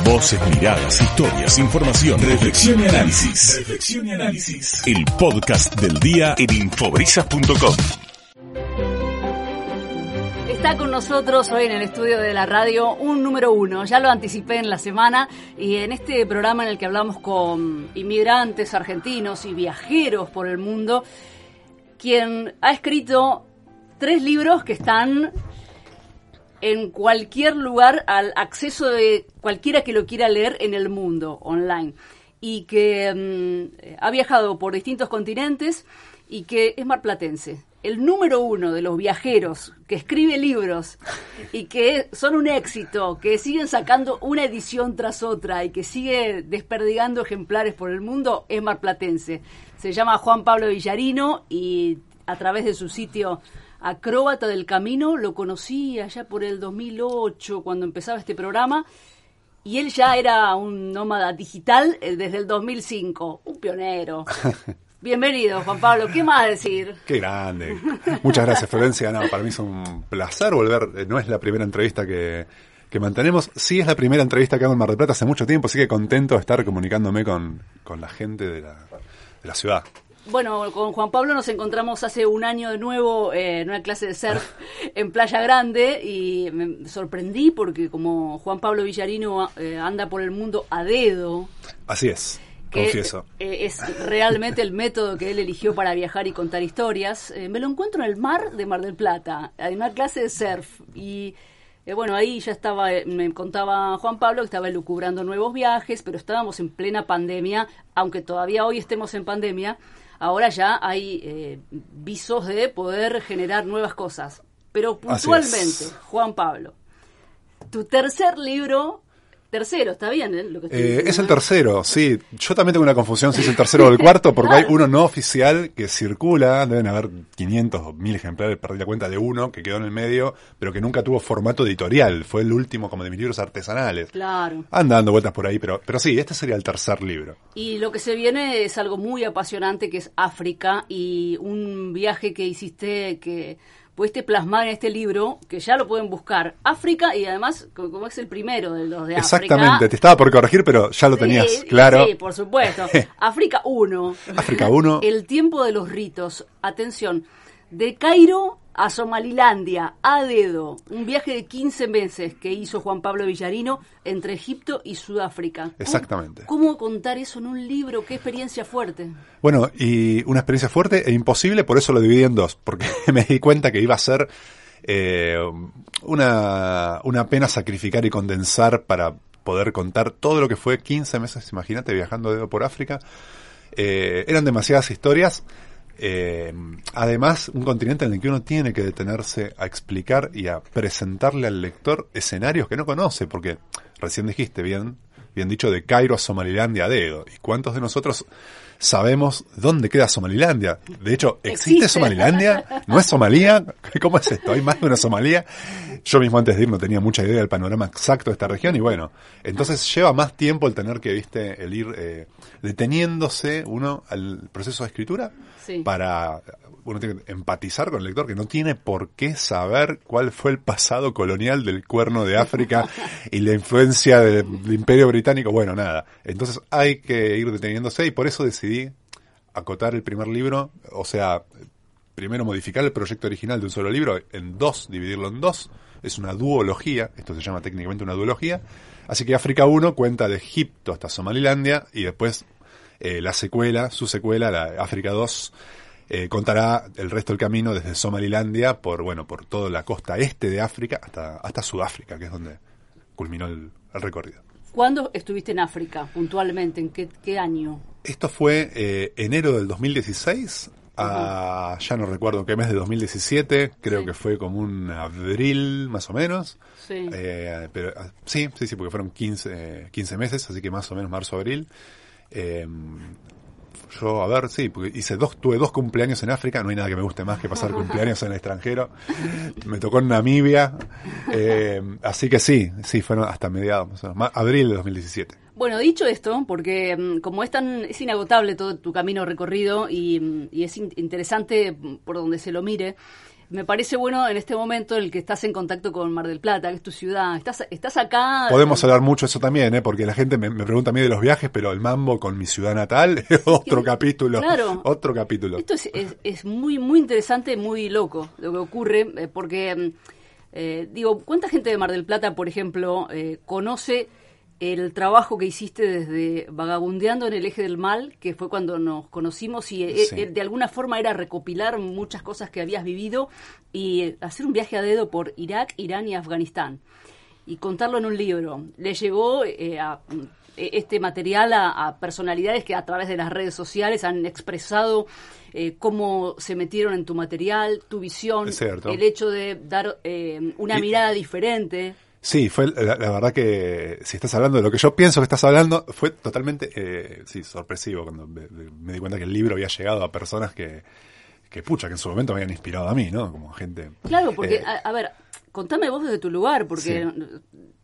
Voces, miradas, historias, información, reflexión y análisis. Reflexión y análisis. El podcast del día en infobrisas.com. Está con nosotros hoy en el estudio de la radio un número uno, ya lo anticipé en la semana y en este programa en el que hablamos con inmigrantes argentinos y viajeros por el mundo, quien ha escrito tres libros que están en cualquier lugar al acceso de cualquiera que lo quiera leer en el mundo online y que mm, ha viajado por distintos continentes y que es marplatense. El número uno de los viajeros que escribe libros y que son un éxito, que siguen sacando una edición tras otra y que sigue desperdigando ejemplares por el mundo es marplatense. Se llama Juan Pablo Villarino y a través de su sitio acróbata del camino, lo conocí allá por el 2008 cuando empezaba este programa y él ya era un nómada digital eh, desde el 2005, un pionero. Bienvenido, Juan Pablo. ¿Qué más decir? Qué grande. Muchas gracias, Florencia. No, para mí es un placer volver. Eh, no es la primera entrevista que, que mantenemos. Sí es la primera entrevista que hago en Mar del Plata hace mucho tiempo, así que contento de estar comunicándome con, con la gente de la, de la ciudad. Bueno, con Juan Pablo nos encontramos hace un año de nuevo eh, en una clase de surf en Playa Grande y me sorprendí porque como Juan Pablo Villarino eh, anda por el mundo a dedo. Así es. Confieso. Eh, es realmente el método que él eligió para viajar y contar historias. me lo encuentro en el mar de Mar del Plata, en una clase de surf. Y bueno, ahí ya estaba, me contaba Juan Pablo que estaba elucubrando nuevos viajes, pero estábamos en plena pandemia, aunque todavía hoy estemos en pandemia ahora ya hay eh, visos de poder generar nuevas cosas. Pero puntualmente, Juan Pablo, tu tercer libro tercero, ¿está bien? Eh? Lo que eh, es el tercero, sí. Yo también tengo una confusión si es el tercero o el cuarto, porque hay uno no oficial que circula, deben haber 500 o 1000 ejemplares, perdí la cuenta de uno que quedó en el medio, pero que nunca tuvo formato editorial. Fue el último como de mis libros artesanales. Claro. Anda dando vueltas por ahí, pero, pero sí, este sería el tercer libro. Y lo que se viene es algo muy apasionante que es África y un viaje que hiciste que pudiste plasmar en este libro, que ya lo pueden buscar, África, y además, como es el primero de los de África. Exactamente, te estaba por corregir, pero ya lo tenías, claro. Sí, por supuesto. África 1. África 1. El tiempo de los ritos. Atención, de Cairo a Somalilandia, a dedo, un viaje de 15 meses que hizo Juan Pablo Villarino entre Egipto y Sudáfrica. Exactamente. ¿Cómo, contar eso en un libro? ¿Qué experiencia fuerte? Bueno, y una experiencia fuerte e imposible, por eso lo dividí en dos, porque me di cuenta que iba a ser eh, una, una pena sacrificar y condensar para poder contar todo lo que fue 15 meses, imagínate, viajando a dedo por África. Eh, eran demasiadas historias eh, además, un continente en el que uno tiene que detenerse a explicar y a presentarle al lector escenarios que no conoce, porque recién dijiste bien, bien dicho, de Cairo a Somalilandia a dedo. ¿Y cuántos de nosotros sabemos dónde queda Somalilandia? De hecho, ¿existe, Somalilandia? ¿No es Somalia? ¿Cómo es esto? ¿Hay más de una Somalia? Yo mismo antes de ir no tenía mucha idea del panorama exacto de esta región y bueno, entonces lleva más tiempo el tener que, viste, el ir eh, deteniéndose uno al proceso de escritura para uno tiene que empatizar con el lector que no tiene por qué saber cuál fue el pasado colonial del cuerno de África y la influencia del, imperio británico. Bueno, nada. Entonces hay que ir deteniéndose y por eso decidí acotar el primer libro, o sea, primero modificar el proyecto original de un solo libro en dos, dividirlo en dos. Es una duología, esto se llama técnicamente una duología. Así que África 1 cuenta de Egipto hasta Somalilandia y después eh, la secuela, su secuela, la África 2, eh, contará el resto del camino desde Somalilandia por, bueno, por toda la costa este de África hasta, hasta Sudáfrica, que es donde culminó el, recorrido. ¿Cuándo estuviste en África puntualmente? ¿En qué, año? Esto fue eh, enero del 2016 a, ya no recuerdo qué mes de 2017, creo que fue como un abril más o menos. Sí. Eh, pero, ah, sí, sí, sí, porque fueron 15, 15 meses, así que más o menos marzo-abril. Eh, yo, a ver, sí, porque hice dos, tuve dos cumpleaños en África, no hay nada que me guste más que pasar cumpleaños en el extranjero. Me tocó en Namibia, eh, así que sí, sí, fueron hasta mediados, abril de 2017. Bueno, dicho esto, porque mm, como es tan es inagotable todo tu camino recorrido y, mm, y es interesante por donde se lo mire, me parece bueno en este momento el que estás en contacto con Mar del Plata, que es tu ciudad. Estás, estás acá. Podemos hablar mucho de eso también, ¿eh? porque la gente me, me pregunta a mí de los viajes, pero el mambo con mi ciudad natal es otro capítulo. Claro. Otro capítulo. Esto es, es, es muy, muy interesante, muy loco lo que ocurre, eh, porque, mm, eh, digo, ¿cuánta gente de Mar del Plata, por ejemplo, eh, conoce el trabajo que hiciste desde Vagabundeando en el Eje del Mal, que fue cuando nos conocimos y eh, Sí. eh, de alguna forma era recopilar muchas cosas que habías vivido y eh, hacer un viaje a dedo por Irak, Irán y Afganistán y contarlo en un libro. Le llegó eh, a, este material a, a personalidades que a través de las redes sociales han expresado eh, cómo se metieron en tu material, tu visión, el hecho de dar eh, una Y- mirada diferente. Sí, fue la, la verdad que si estás hablando de lo que yo pienso que estás hablando, fue totalmente eh, sí, sorpresivo cuando me, me di cuenta que el libro había llegado a personas que, que pucha, que en su momento me habían inspirado a mí, ¿no? Como gente. Claro, porque, eh, a, a ver, contame vos desde tu lugar, porque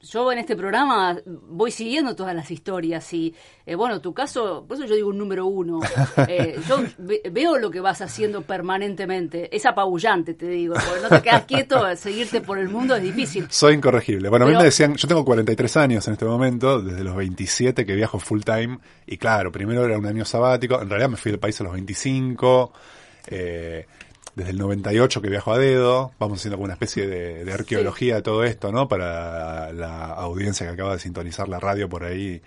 yo en este programa voy siguiendo todas las historias y, eh, bueno, tu caso, por eso yo digo un número uno. Eh, yo ve- veo lo que vas haciendo permanentemente. Es apabullante, te digo, porque no te quedas quieto, seguirte por el mundo es difícil. Soy incorregible. Bueno, a mí me decían, yo tengo 43 años en este momento, desde los 27 que viajo full time, y claro, primero era un año sabático, en realidad me fui del país a los 25, eh, desde el 98 que viajo a dedo, vamos haciendo como una especie de, de arqueología de todo esto, ¿no? Para la audiencia que acaba de sintonizar la radio por ahí.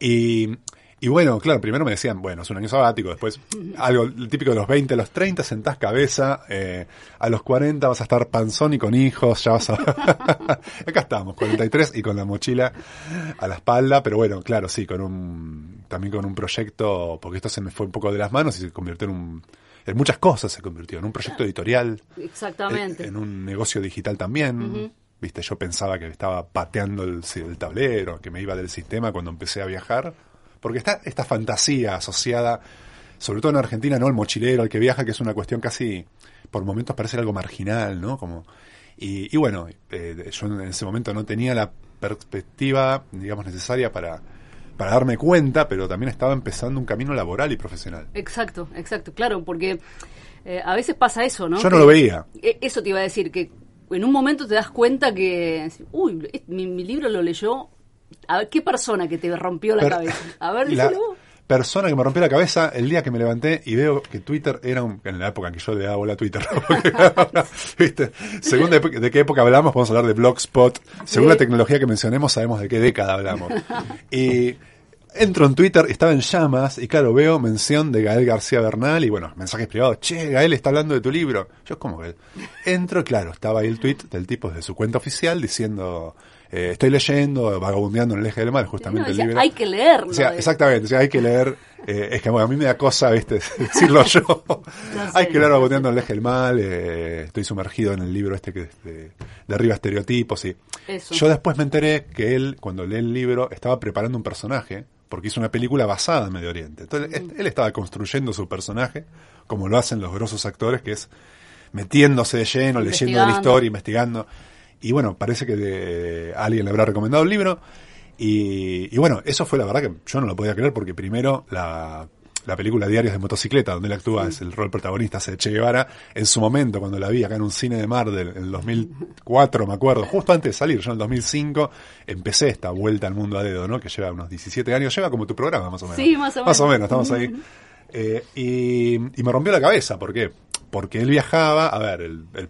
Y, y bueno, claro, primero me decían, bueno, es un año sabático, después algo típico de los 20, a los 30 sentás cabeza, eh, a los 40 vas a estar panzón y con hijos, ya vas a... Acá estamos, 43 y con la mochila a la espalda, pero bueno, claro, sí, con un también con un proyecto, porque esto se me fue un poco de las manos y se convirtió en un... En muchas cosas se convirtió, en un proyecto editorial, Exactamente. en, en un negocio digital también. Viste, yo pensaba que estaba pateando el, el tablero, que me iba del sistema cuando empecé a viajar. Porque está esta fantasía asociada, sobre todo en Argentina, ¿no? El mochilero, el que viaja, que es una cuestión casi, por momentos parece algo marginal, ¿no? Como, y, y bueno, eh, yo en ese momento no tenía la perspectiva, digamos, necesaria para, para darme cuenta, pero también estaba empezando un camino laboral y profesional. Exacto, exacto, claro, porque eh, a veces pasa eso, ¿no? Yo no lo veía. Eh, Eso te iba a decir, que en un momento te das cuenta que, uy, mi, mi libro lo leyó, a ver, ¿qué persona que te rompió la Per- cabeza? A ver, la díselo vos. persona que me rompió la cabeza el día que me levanté y veo que Twitter era un, en la época en que yo le daba bola a Twitter. Porque, ¿viste? Según de, de qué época hablamos, podemos hablar de Blogspot. Según Sí. la tecnología que mencionemos, sabemos de qué década hablamos. Y entro en Twitter, estaba en llamas, y claro, veo mención de Gael García Bernal, y bueno, mensajes privados, che, Gael está hablando de tu libro. Yo, ¿cómo Gael? Entro, claro, estaba ahí el tweet del tipo desde su cuenta oficial diciendo, eh, estoy leyendo, vagabundeando en el eje del mal, justamente No, el libro. hay que leerlo. O sea, de- exactamente, o sea, hay que leer, eh, es que bueno, a mí me da cosa, viste, decirlo yo. Hay que leer Baboteando el eje del mal, eh, estoy sumergido en el libro este que de, de arriba estereotipos y Eso. yo después me enteré que él, cuando lee el libro, estaba preparando un personaje, porque hizo una película basada en Medio Oriente. Entonces, él- él estaba construyendo su personaje, como lo hacen los grosos actores, que es metiéndose de lleno, leyendo de la historia, investigando. Y bueno, parece que de, alguien le habrá recomendado el libro. Y, y bueno, eso fue la verdad que yo no lo podía creer porque primero la, la película Diarios de Motocicleta, donde él actúa, es el rol protagonista, hace de Che Guevara, en su momento, cuando la vi acá en un cine de Mar del en el 2004, me acuerdo, justo antes de salir, yo en el 2005, empecé esta vuelta al mundo a dedo, ¿no? Que lleva unos 17 años, lleva como tu programa más o menos. Sí, más o Más o menos. menos, estamos ahí. Eh, y, y me rompió la cabeza, ¿por qué? Porque él viajaba, a ver, el, el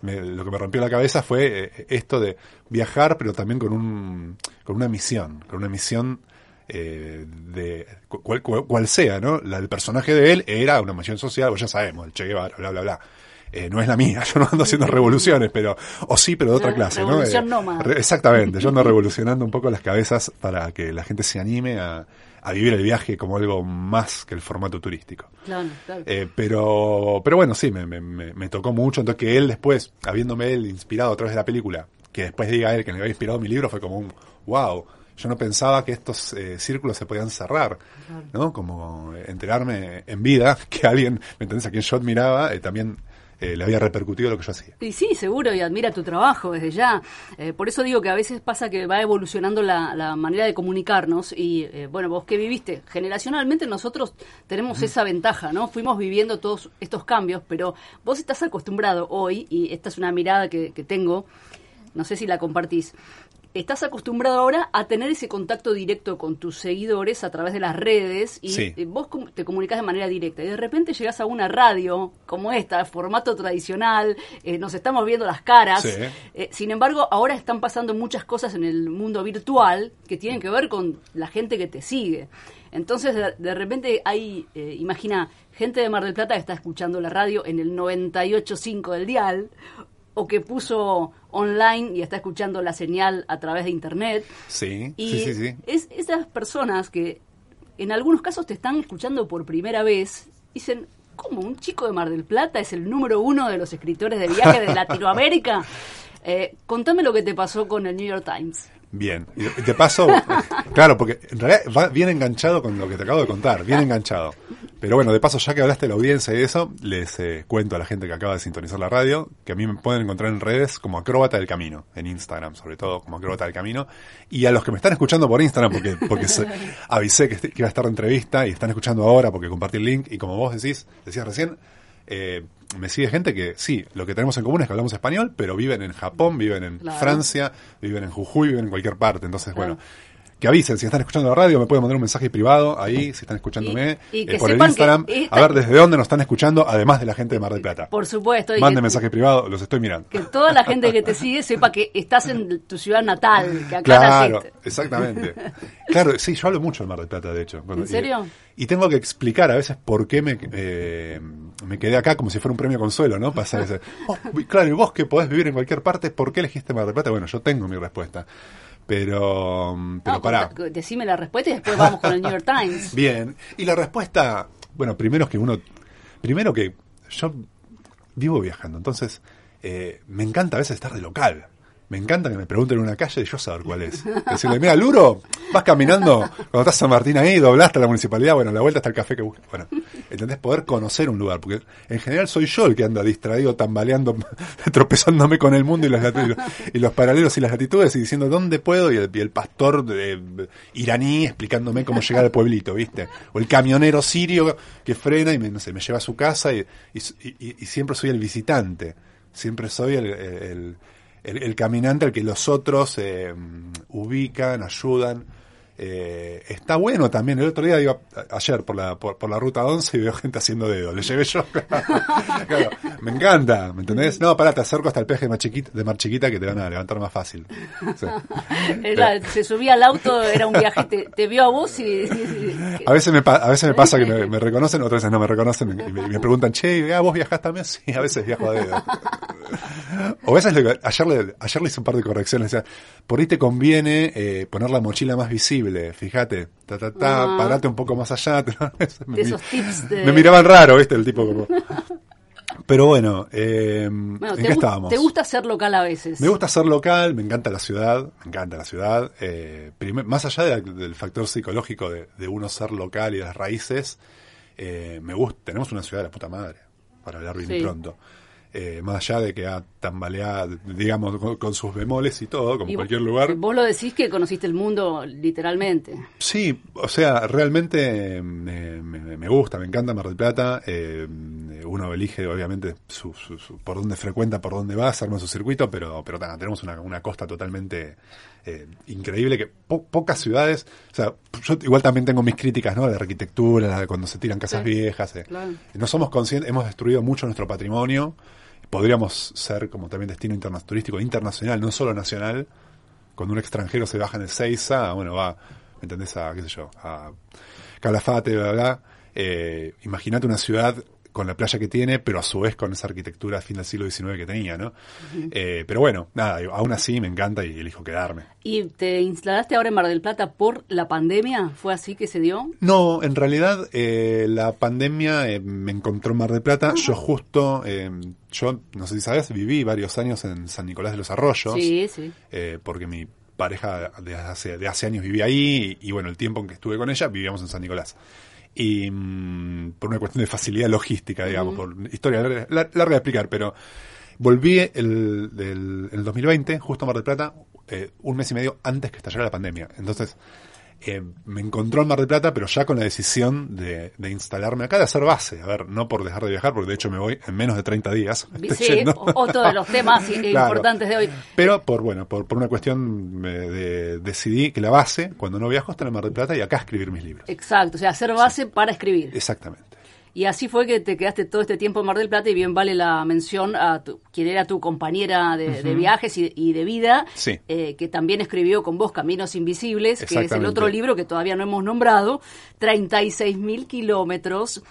me- lo que me rompió la cabeza fue eh, esto de viajar, pero también con un con una misión, con una misión eh, de cu- cual, cual- cual sea, ¿no? La del personaje de él era una misión social, pues ya sabemos, el Che Guevara, bla, bla, bla. Eh, no es la mía, yo no ando haciendo revoluciones, pero, o sí, pero de otra clase, ¿no? Eh, re- exactamente, yo ando revolucionando un poco las cabezas para que la gente se anime a, a vivir el viaje como algo más que el formato turístico. Claro, claro. Eh, pero, pero bueno, sí, me, me, me- me tocó mucho. Entonces que él después, habiéndome él inspirado a través de la película, que después diga él que le había inspirado mi libro, fue como un wow. Yo no pensaba que estos eh, círculos se podían cerrar, ¿no? Como eh, enterarme en vida que alguien, ¿me entendés? A quien yo admiraba, eh, también eh, le había repercutido lo que yo hacía. Y sí, seguro, y admira tu trabajo desde ya. Eh, por eso digo que a veces pasa que va evolucionando la, la manera de comunicarnos y, eh, bueno, vos que viviste, generacionalmente nosotros tenemos esa ventaja, ¿no? Fuimos viviendo todos estos cambios, pero vos estás acostumbrado hoy, y esta es una mirada que, que tengo, no sé si la compartís, estás acostumbrado ahora a tener ese contacto directo con tus seguidores a través de las redes y Sí. eh, vos te comunicas de manera directa y de repente llegas a una radio como esta, formato tradicional, eh, nos estamos viendo las caras. Sí. Eh, sin embargo, ahora están pasando muchas cosas en el mundo virtual que tienen que ver con la gente que te sigue. Entonces, de, de repente hay, eh, imagina, gente de Mar del Plata que está escuchando la radio en el 98.5 del dial, o que puso online y está escuchando la señal a través de internet. Sí, Y sí, sí, sí. es esas personas que en algunos casos te están escuchando por primera vez, dicen, ¿cómo un chico de Mar del Plata es el número uno de los escritores de viaje de Latinoamérica? Eh, contame lo que te pasó con el New York Times. Bien, y de- de paso, claro, porque en realidad va bien enganchado con lo que te acabo de contar, bien enganchado. Pero bueno, de paso, ya que hablaste de la audiencia y eso, les eh, cuento a la gente que acaba de sintonizar la radio que a mí me pueden encontrar en redes como Acróbata del Camino, en Instagram sobre todo, como Acróbata del Camino. Y a los que me están escuchando por Instagram, porque, porque se- avisé que, este- que iba a estar en entrevista y están escuchando ahora porque compartí el link y como vos decís, decías recién, eh, me sigue gente que sí, lo que tenemos en común es que hablamos español, pero viven en Japón, viven en Claro. Francia, viven en Jujuy, viven en cualquier parte. Entonces, Claro. bueno, que avisen, si están escuchando la radio, me pueden mandar un mensaje privado ahí, si están escuchándome, Y- y que eh, por el Instagram, que esta- a ver desde dónde nos están escuchando, además de la gente de Mar del Plata. Por supuesto. que- mensaje privado, los estoy mirando. Que toda la gente que te sigue sepa que estás en tu ciudad natal, que acá Claro, naciste. exactamente. Claro, sí, yo hablo mucho de Mar del Plata, de hecho. Bueno, ¿En serio? Y, y tengo que explicar a veces por qué me, eh, me quedé acá como si fuera un premio consuelo, ¿no? Pasar ese. "Vos, claro, y vos que podés vivir en cualquier parte, ¿por qué elegiste Mar del Plata? Bueno, yo tengo mi respuesta. Pero, pero No, pará. decime la respuesta y después vamos con el New York Times. Bien. Y la respuesta, bueno, primero es que uno, primero que yo vivo viajando, entonces eh, me encanta a veces estar de local. Me encanta que me pregunten en una calle y yo saber cuál es. Decirle, mira, Luro, vas caminando, cuando estás San Martín ahí, doblaste a la municipalidad, bueno, a la vuelta está el café que buscas. Bueno, ¿entendés? Poder conocer un lugar, porque en general soy yo el que anda distraído, tambaleando, tropezándome con el mundo y, las y los paralelos y las latitudes y diciendo dónde puedo y el, pastor iraní explicándome cómo llegar al pueblito, ¿viste? O el camionero sirio que frena y me, no sé, me lleva a su casa y, y, siempre soy el visitante, siempre soy el- el caminante al que los otros eh, ubican, ayudan. Eh, está bueno también. El otro día iba ayer por la, por, por la ruta 11 y veo gente haciendo dedo. Le llevé yo. Claro, me encanta, ¿me entendés? No, pará, te acerco hasta el peje de Mar Chiquita, de Mar Chiquita que te van a levantar más fácil. Sí. Era- se subía al auto, era un viaje, te, te vio a vos y... A veces me, a veces me pasa que me, me reconocen, otras veces no me reconocen y me, me preguntan, che, ah, ¿vos viajás también? Sí, a veces viajo a dedo. O a veces, le- ayer, le, ayer le hice un par de correcciones, por ahí te conviene eh, poner la mochila más visible, fíjate, ta, ta, ta, Ah. parate un poco más allá. me, De esos tips de- me miraban raro, ¿viste? El tipo como... Pero bueno, eh, Bueno, ¿en qué estábamos? te gusta ser local a veces. Me gusta ser local, me encanta la ciudad, me encanta la ciudad. Eh, primer- más allá de la- del factor psicológico de, de uno ser local y las raíces, eh, me gusta. Tenemos una ciudad de la puta madre, para hablar bien Sí. pronto. Eh, más allá de que ha tambaleado, digamos, con, con sus bemoles y todo, como Y cualquier vos- lugar. Vos lo decís que conociste el mundo literalmente. Sí, o sea, realmente eh, me, gusta, me encanta Mar del Plata. eh, uno elige, obviamente, su, su- su- por dónde frecuenta, por dónde va, se arma su circuito, pero, pero tenemos una, una costa totalmente eh, increíble que po- pocas ciudades, o sea, yo igual también tengo mis críticas, ¿no? La arquitectura, de cuando se tiran casas Sí, viejas. eh. claro. No somos conscientes, hemos destruido mucho nuestro patrimonio. Podríamos ser como también destino turístico internacional, no solo nacional. Cuando un extranjero se baja en el Seiza, bueno, va, ¿me entendés? A, qué sé yo, a Calafate, bla, bla. Eh, Imagínate una ciudad con la playa que tiene, pero a su vez con esa arquitectura a fin del siglo XIX que tenía, ¿no? Eh, pero bueno, nada, aún así me encanta y elijo quedarme. ¿Y te instalaste ahora en Mar del Plata por la pandemia? ¿Fue así que se dio? No, en realidad eh, la pandemia eh, me encontró en Mar del Plata. Yo justo, eh, yo no sé si sabes, viví varios años en San Nicolás de los Arroyos. Sí, sí. eh, porque mi pareja de hace, de hace años vivía ahí y, y bueno, el tiempo en que estuve con ella vivíamos en San Nicolás. Y mm, por una cuestión de facilidad logística, digamos, por historia larga, lar- larga de explicar, pero volví el, del, el 2020, justo a Mar del Plata, eh, un mes y medio antes que estallara la pandemia. Entonces, eh, me encontró en Mar del Plata, pero ya con la decisión de, de instalarme acá, de hacer base. A ver, no por dejar de viajar, porque de hecho me voy en menos de 30 días. Sí, otro de los temas Claro. importantes de hoy. Pero por bueno, por, por una cuestión me de- decidí que la base, cuando no viajo, está en Mar del Plata y acá escribir mis libros. Exacto, o sea, hacer base para escribir. Exactamente. Y así fue que te quedaste todo este tiempo en Mar del Plata y bien vale la mención a tu, quien era tu compañera de, de viajes y, y de vida, Sí. eh, que también escribió con vos Caminos Invisibles, que es el otro libro que todavía no hemos nombrado, 36 mil kilómetros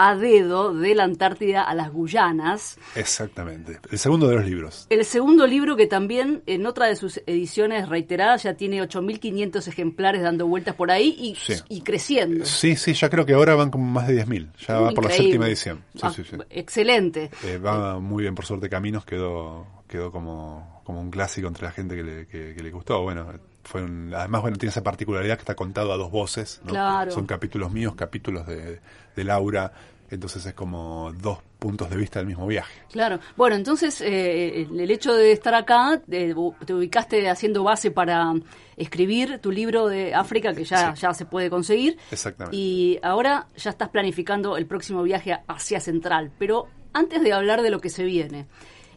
a dedo de la Antártida a las Guyanas. Exactamente. El segundo de los libros. El segundo libro que también en otra de sus ediciones reiteradas ya tiene 8.500 ejemplares dando vueltas por ahí y, Sí. y creciendo. Sí, sí, ya creo que ahora van como más de 10.000. Ya va por la séptima edición. Sí, Ah, sí, sí. Excelente. Eh, va muy bien, por suerte, Caminos quedó quedó como, como un clásico entre la gente que le, que, que le gustó. Bueno, fue un- además, bueno, tiene esa particularidad que está contado a dos voces. ¿no? Claro. Son capítulos míos, capítulos de, de Laura. Entonces es como dos puntos de vista del mismo viaje. Claro. Bueno, entonces eh, el el hecho de estar acá, eh, te ubicaste haciendo base para escribir tu libro de África, que ya, Sí. ya se puede conseguir. Exactamente. Y ahora ya estás planificando el próximo viaje a Asia Central. Pero antes de hablar de lo que se viene,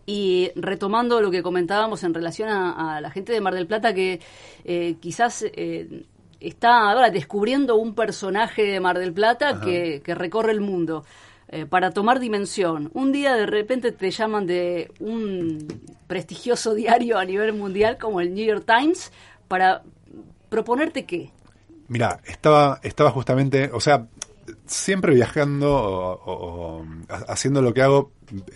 y retomando lo que comentábamos en relación a, a la gente de Mar del Plata que eh, quizás eh, está ahora descubriendo un personaje de Mar del Plata que, que recorre el mundo eh, para tomar dimensión. Un día de repente te llaman de un prestigioso diario a nivel mundial como el New York Times para proponerte qué. Mira, estaba, estaba justamente, o sea, siempre viajando o, o- o ha- haciendo lo que hago,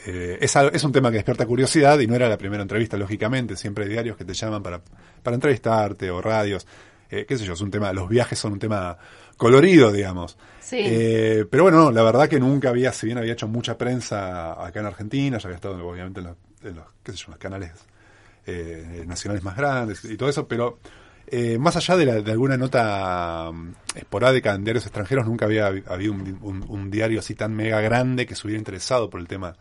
eh, es, es un tema que despierta curiosidad y no era la primera entrevista, lógicamente. Siempre hay diarios que te llaman para, para entrevistarte o radios. Eh, qué sé yo, es un tema, los viajes son un tema colorido, digamos. Sí. Eh, pero bueno, no, la verdad que nunca había, si bien había hecho mucha prensa acá en Argentina, ya había estado obviamente en los, en los, qué sé yo, en los canales nacionales más grandes y todo eso, pero eh, más allá de, la- de alguna nota mm, esporádica en diarios extranjeros, nunca había habi- habido un, un- un diario así tan mega grande que se hubiera interesado por el tema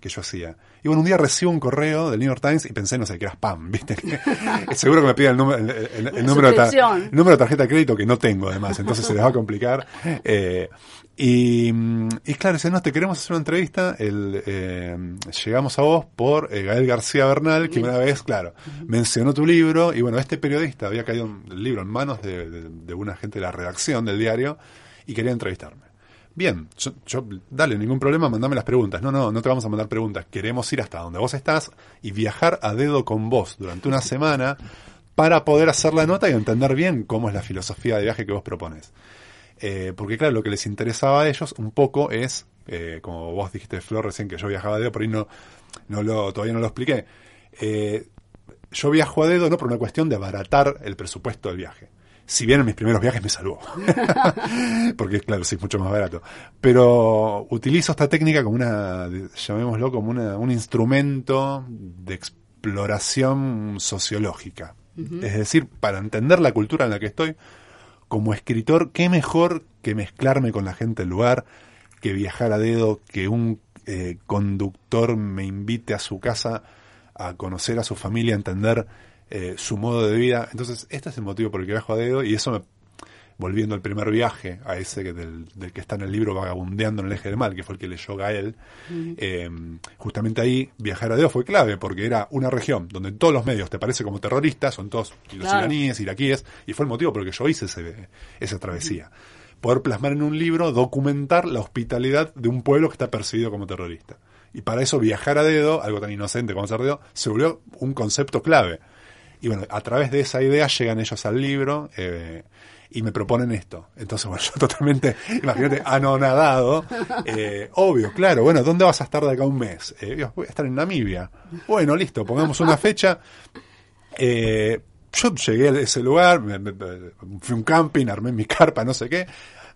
que yo hacía. Y bueno, un día recibo un correo del New York Times y pensé, no sé, que era spam, ¿viste? Seguro que me piden el, número- el- el- el número de ta- suscripción. el número de tarjeta de crédito que no tengo además, entonces se les va a complicar. Eh, y, y claro, dicen, no, te queremos hacer una entrevista, el, eh, llegamos a vos por eh, Gael García Bernal, que una vez, claro, mencionó tu libro, y bueno, este periodista había caído un- el libro en manos de, de, de una gente de la redacción del diario y quería entrevistarme. Bien, yo, yo, dale, ningún problema, mandame las preguntas. No, no, no te vamos a mandar preguntas. Queremos ir hasta donde vos estás y viajar a dedo con vos durante una semana para poder hacer la nota y entender bien cómo es la filosofía de viaje que vos propones. Eh, porque claro, lo que les interesaba a ellos un poco es, eh, como vos dijiste, Flor, recién que yo viajaba a dedo, por ahí no, no lo, todavía no lo expliqué. Eh, yo viajo a dedo no por una cuestión de abaratar el presupuesto del viaje. Si bien en mis primeros viajes me salvó. Porque claro, sí es mucho más barato. Pero utilizo esta técnica como una, llamémoslo como una, un instrumento de exploración sociológica. Es decir, para entender la cultura en la que estoy, como escritor, qué mejor que mezclarme con la gente del lugar, que viajar a dedo, que un eh, conductor me invite a su casa a conocer a su familia, a entender eh, su modo de vida. Entonces, este es el motivo por el que viajo a dedo y eso me, volviendo al primer viaje, a ese que del, del que está en el libro Vagabundeando en el eje del mal, que fue el que leyó Gael, eh, justamente ahí viajar a dedo fue clave, porque era una región donde todos los medios te parece como terroristas, son todos los Claro. iraníes, iraquíes, y fue el motivo por el que yo hice ese, esa travesía. Poder plasmar en un libro, documentar la hospitalidad de un pueblo que está percibido como terrorista. Y para eso viajar a dedo, algo tan inocente como hacer dedo, se volvió un concepto clave. Y bueno, a través de esa idea llegan ellos al libro eh, y me proponen esto. Entonces, bueno, yo totalmente, imagínate, anonadado. Eh, obvio, claro, bueno, ¿dónde vas a estar de acá un mes? Eh, voy a estar en Namibia. Bueno, listo, pongamos una fecha. Eh, yo llegué a ese lugar, me- fui a un camping, armé mi carpa, no sé qué.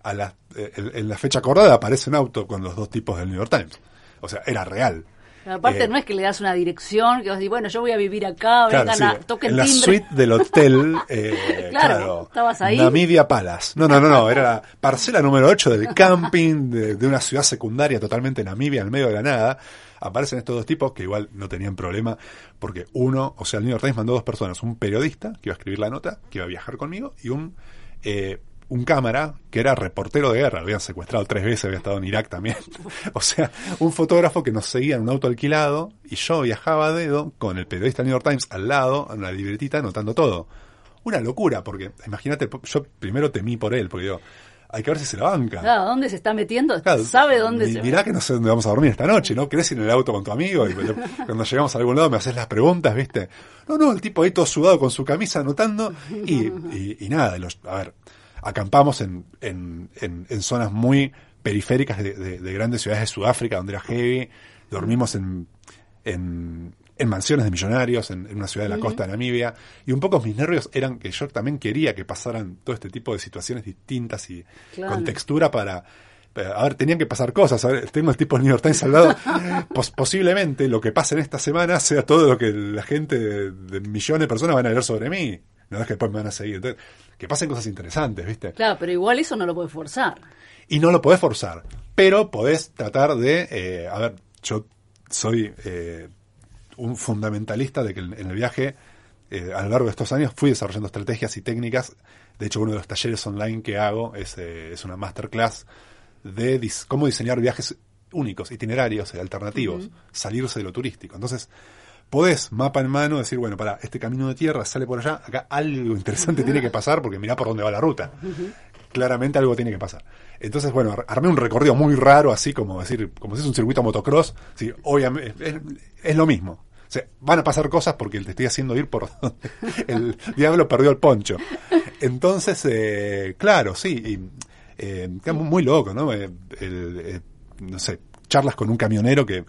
A la, eh, en la fecha acordada aparece un auto con los dos tipos del New York Times. O sea, era real. Pero aparte Eh, no es que le das una dirección, que vas a decir, bueno, yo voy a vivir acá, Claro, vengan sí, a, toquen en la timbre. suite del hotel, eh, Claro, claro, estabas ahí. Namibia Palace. No, no, no, no, era la parcela número 8 del camping de, de una ciudad secundaria totalmente Namibia, en medio de la nada. Aparecen estos dos tipos que igual no tenían problema, porque uno, o sea, el New York Times mandó dos personas, un periodista que iba a escribir la nota, que iba a viajar conmigo, y un eh, un cámara que era reportero de guerra, lo habían secuestrado tres veces, había estado en Irak también. o sea, un fotógrafo que nos seguía en un auto alquilado y yo viajaba a dedo con el periodista New York Times al lado, en la libretita, anotando todo. Una locura, porque imagínate, yo primero temí por él, porque digo, hay que ver si se la banca. Claro, ¿dónde se está metiendo? Claro, ¿Sabe dónde mi- se Mirá que no sé dónde vamos a dormir esta noche, ¿no? ¿Querés ir en el auto con tu amigo? Y cuando llegamos a algún lado me haces las preguntas, ¿viste? No, no, el tipo ahí todo sudado con su camisa anotando y, y, y nada, los, a ver, acampamos en, en, en, en zonas muy periféricas de, de- de grandes ciudades de Sudáfrica, donde era heavy, dormimos en, en, en mansiones de millonarios, en, en una ciudad de la costa de Namibia, y un poco mis nervios eran que yo también quería que pasaran todo este tipo de situaciones distintas y Claro. con textura para... A ver, tenían que pasar cosas. A ver, tengo el tipo del New York Times al lado. Pos- posiblemente lo que pase en esta semana sea todo lo que la gente de, de millones de personas van a leer sobre mí. No es que después me van a seguir. Entonces, que pasen cosas interesantes, ¿viste? Claro, pero igual eso no lo puede forzar. Y no lo podés forzar, pero podés tratar de, eh, a ver, yo soy eh, un fundamentalista de que en el viaje, eh, a lo largo de estos años, fui desarrollando estrategias y técnicas. De hecho, uno de los talleres online que hago es, eh, es una masterclass de dis- cómo diseñar viajes únicos, itinerarios, eh, alternativos, salirse de lo turístico. Entonces, podés, mapa en mano, decir, bueno, para este camino de tierra sale por allá, acá algo interesante tiene que pasar porque mirá por dónde va la ruta. Claramente algo tiene que pasar. Entonces, bueno, ar- armé un recorrido muy raro, así como decir, como si es un circuito motocross, sí, obviamente, es, es lo mismo. O sea, van a pasar cosas porque te estoy haciendo ir por donde el diablo perdió el poncho. Entonces, eh, claro, sí, y, eh, queda muy, loco, ¿no? Eh, el, eh, no sé, charlas con un camionero que,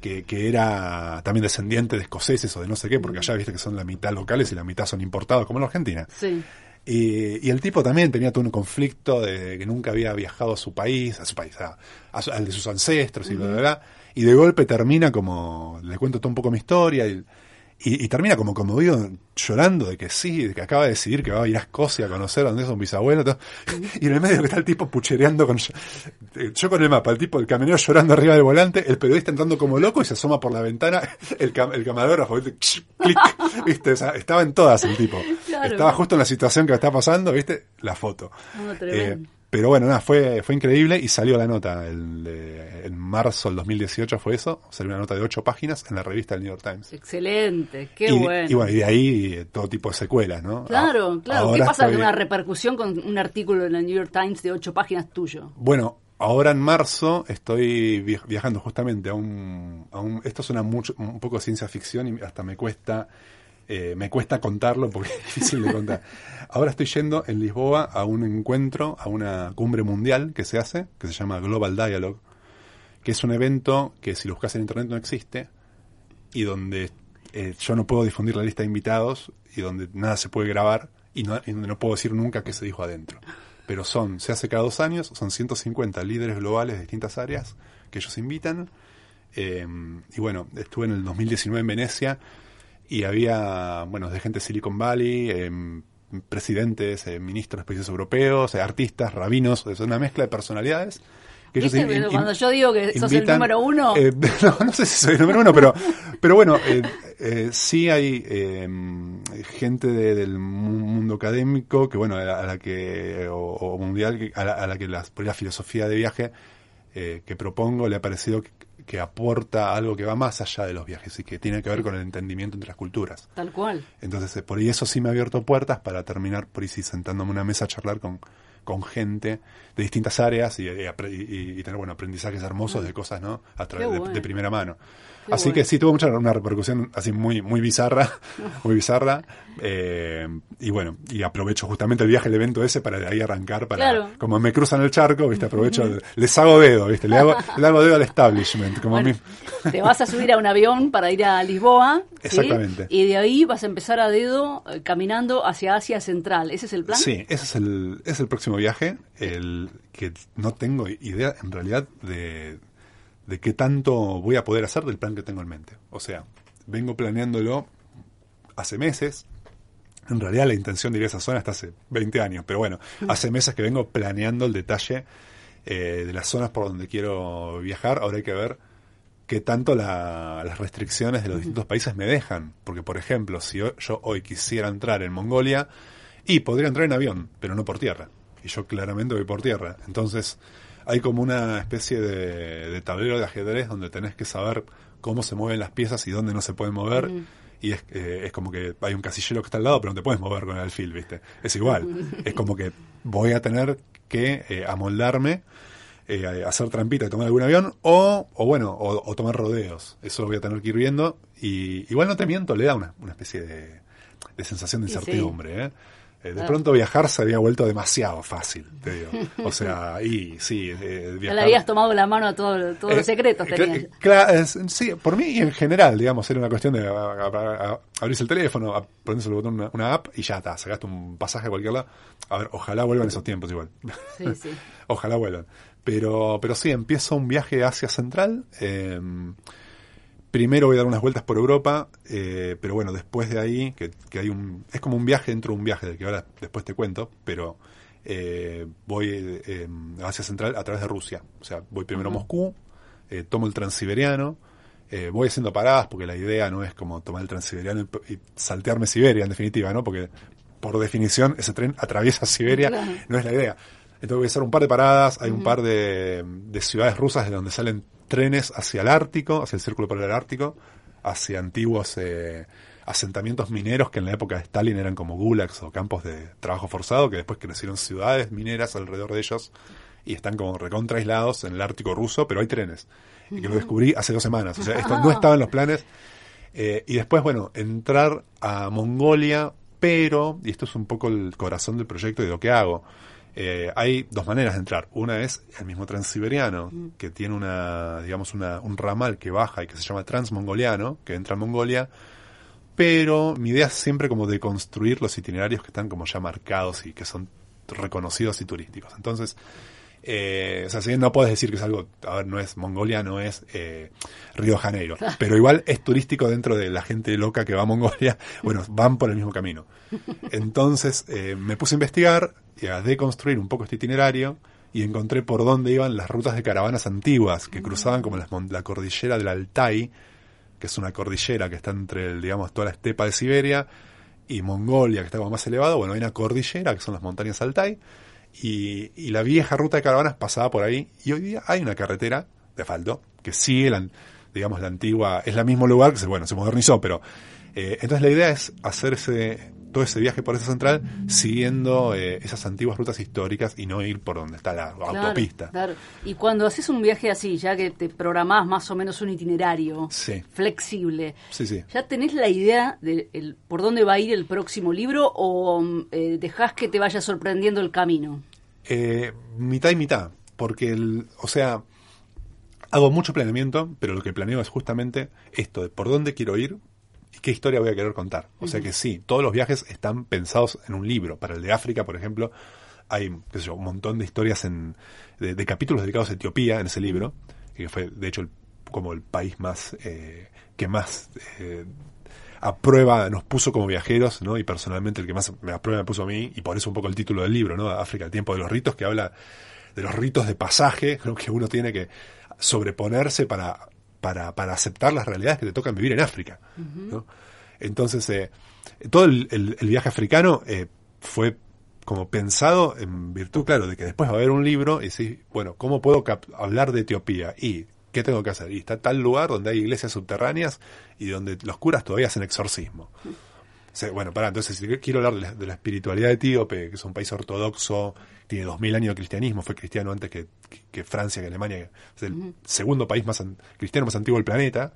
que, que era también descendiente de escoceses o de no sé qué, porque allá viste que son la mitad locales y la mitad son importados, como en Argentina. Sí. Y, y el tipo también tenía todo un conflicto de que nunca había viajado a su país, a su país, a- a al de sus ancestros y bla, bla, bla. Y de golpe termina como, le cuento todo un poco mi historia y, y, y termina como conmovido, llorando de que sí, de que acaba de decidir que va a ir a Escocia a conocer a donde es un bisabuelo. todo. Y en el medio que está el tipo puchereando con, eh, yo con el mapa, el tipo, el camionero llorando arriba del volante, el periodista entrando como loco y se asoma por la ventana, el, cam- el camarógrafo, ¿viste? clic, ¿viste? O sea, estaba en todas el tipo. Claro. Estaba justo en la situación que está pasando, ¿viste? La foto. Pero bueno, nada, fue, fue increíble y salió la nota. El, en marzo del 2018 fue eso. Salió una nota de ocho páginas en la revista del New York Times. Excelente, qué y, bueno. y bueno, y de ahí eh, todo tipo de secuelas, ¿no? Claro, A- claro. ¿Qué pasa con estoy- una repercusión con un artículo en el New York Times de ocho páginas tuyo? Bueno, ahora en marzo estoy vi- viajando justamente a un, a un... Esto suena mucho, un poco ciencia ficción y hasta me cuesta... eh, me cuesta contarlo porque es difícil de contar. Ahora estoy yendo en Lisboa a un encuentro, a una cumbre mundial que se hace, que se llama Global Dialogue, que es un evento que si lo buscas en internet no existe y donde eh, yo no puedo difundir la lista de invitados y donde nada se puede grabar y, no, donde no puedo decir nunca qué se dijo adentro. Pero son, se hace cada dos años, son 150 líderes globales de distintas áreas que ellos invitan. Eh, y bueno, estuve en el 2019 en Venecia y había, bueno, de gente de Silicon Valley, eh, presidentes, eh, ministros de países europeos, eh, artistas, rabinos, es una mezcla de personalidades. Que ellos ¿Viste? in- in- Cuando yo digo que sos el invitan- número uno. eh, no, no sé si soy el número uno, pero, pero bueno, eh, eh, sí hay eh, gente de- del mu- mundo académico que, bueno, a la, la que, o, o mundial, a la, a la que las- por la filosofía de viaje eh, que propongo le ha parecido que, aporta algo que va más allá de los viajes y que tiene que ver con el entendimiento entre las culturas. Tal cual. Entonces, eh, por ahí eso sí me ha abierto puertas para terminar por ahí sí sentándome en una mesa a charlar con, con gente de distintas áreas y, y y- y tener bueno aprendizajes hermosos de cosas, ¿no? A través de, de primera mano. Qué así bueno. que sí tuvo mucha una repercusión así muy muy bizarra, muy bizarra. eh, y bueno, y aprovecho justamente el viaje, el evento ese para de ahí arrancar para Claro. como me cruzan el charco, ¿viste? Aprovecho, les hago dedo, ¿viste? Le hago, le hago dedo al establishment, como Bueno, a mí. te vas a subir a un avión para ir a Lisboa. ¿sí? Exactamente. Y de ahí vas a empezar a dedo eh, caminando hacia Asia Central. ¿Ese es el plan? Sí, ese es el, es el próximo viaje, el que no tengo idea en realidad de, de qué tanto voy a poder hacer del plan que tengo en mente. O sea, vengo planeándolo hace meses. En realidad la intención de ir a esa zona está hace 20 años, pero bueno, hace meses que vengo planeando el detalle eh, de las zonas por donde quiero viajar. Ahora hay que ver qué tanto la- las restricciones de los distintos países me dejan. Porque, por ejemplo, si yo, yo hoy quisiera entrar en Mongolia, y podría entrar en avión, pero no por tierra. Y yo claramente voy por tierra. Entonces, hay como una especie de, de tablero de ajedrez donde tenés que saber cómo se mueven las piezas y dónde no se pueden mover. Y es, eh, es como que hay un casillero que está al lado, pero no te puedes mover con el alfil, ¿viste? Es igual. es como que voy a tener que eh, amoldarme, eh, hacer trampita y tomar algún avión, o, o bueno, o, o tomar rodeos. Eso lo voy a tener que ir viendo. Y igual no te miento, le da una, una especie de, de sensación de sí. incertidumbre, ¿eh? Eh, de Claro. pronto viajar se había vuelto demasiado fácil, te digo. O sea, y sí, eh, Ya viajar... le habías tomado la mano a todo- todos los Eh, secretos. tenías. cla- es- sí, por mí y en general, digamos, era una cuestión de a- a- a- abrirse el teléfono, ponerse el botón una, una app y ya está, sacaste un pasaje a cualquier lado. A ver, ojalá vuelvan esos tiempos igual. Sí, sí. ojalá vuelvan. Pero, pero sí, empiezo un viaje hacia Central. eh, primero voy a dar unas vueltas por Europa, eh, pero bueno, después de ahí, que, que hay un... Es como un viaje dentro de un viaje, del que ahora después te cuento, pero eh, voy eh, hacia Central a través de Rusia. O sea, voy primero a Moscú, tomo el Transiberiano, voy haciendo paradas porque la idea no es como tomar el Transiberiano y, y saltearme Siberia, en definitiva, ¿no? Porque por definición ese tren atraviesa Siberia, Claro. no es la idea. Entonces voy a hacer un par de paradas, hay un par de, de ciudades rusas de donde salen trenes hacia el Ártico, hacia el Círculo Polar Ártico, hacia antiguos eh, asentamientos mineros que en la época de Stalin eran como gulags o campos de trabajo forzado, que después crecieron ciudades mineras alrededor de ellos y están como recontra aislados en el Ártico ruso, pero hay trenes. Y que lo descubrí hace dos semanas. O sea, esto no estaba en los planes. Eh, y después, bueno, entrar a Mongolia, pero, y esto es un poco el corazón del proyecto y de lo que hago, eh, hay dos maneras de entrar. Una es el mismo transiberiano, que tiene una, digamos, una, un ramal que baja y que se llama transmongoliano, que entra a Mongolia, pero mi idea es siempre como de construir los itinerarios que están como ya marcados y que son reconocidos y turísticos. Entonces, eh, o sea, si bien no puedes decir que es algo, a ver, no es Mongolia, no es eh, Río Janeiro, pero igual es turístico dentro de la gente loca que va a Mongolia, bueno, van por el mismo camino. Entonces eh, me puse a investigar y a deconstruir un poco este itinerario y encontré por dónde iban las rutas de caravanas antiguas que cruzaban como las la cordillera del Altai, que es una cordillera que está entre, el, digamos, toda la estepa de Siberia y Mongolia, que está como más elevado. Bueno, hay una cordillera, que son las montañas Altai, y, y la vieja ruta de caravanas pasaba por ahí, y hoy día hay una carretera de asfalto que sigue, la, digamos, la antigua, es el mismo lugar, que se, bueno, se modernizó, pero... eh, entonces la idea es hacer ese, todo ese viaje por esa central siguiendo eh, esas antiguas rutas históricas y no ir por donde está la Claro, autopista. claro. Y cuando haces un viaje así, ya que te programás más o menos un itinerario Sí. flexible, Sí, sí. ¿ya tenés la idea de el- por dónde va a ir el próximo libro o mm, eh, dejás que te vaya sorprendiendo el camino? Eh, mitad y mitad, porque, el, o sea, hago mucho planeamiento, pero lo que planeo es justamente esto, de por dónde quiero ir y qué historia voy a querer contar. O sea que sí, todos los viajes están pensados en un libro. Para el de África, por ejemplo, hay qué sé yo, un montón de historias en, de, de capítulos dedicados a Etiopía en ese libro, que fue de hecho el- como el país más eh, que más eh, a prueba nos puso como viajeros, ¿no? Y personalmente el que más me aprueba me puso a mí, y por eso un poco el título del libro, ¿no? África, el tiempo de los ritos, que habla de los ritos de pasaje, ¿no? que uno tiene que sobreponerse para, para, para aceptar las realidades que te tocan vivir en África, ¿no? Entonces, eh, todo el, el- el viaje africano eh, fue como pensado en virtud, claro, de que después va a haber un libro y decís, bueno, ¿cómo puedo hablar de Etiopía? Y ¿qué tengo que hacer? Y está tal lugar donde hay iglesias subterráneas y donde los curas todavía hacen exorcismo. Bueno, para entonces si quiero hablar de la, de la espiritualidad etíope, que es un país ortodoxo, tiene dos mil años de cristianismo, fue cristiano antes que, que- que Francia, que Alemania, es el segundo país más an- cristiano más antiguo del planeta,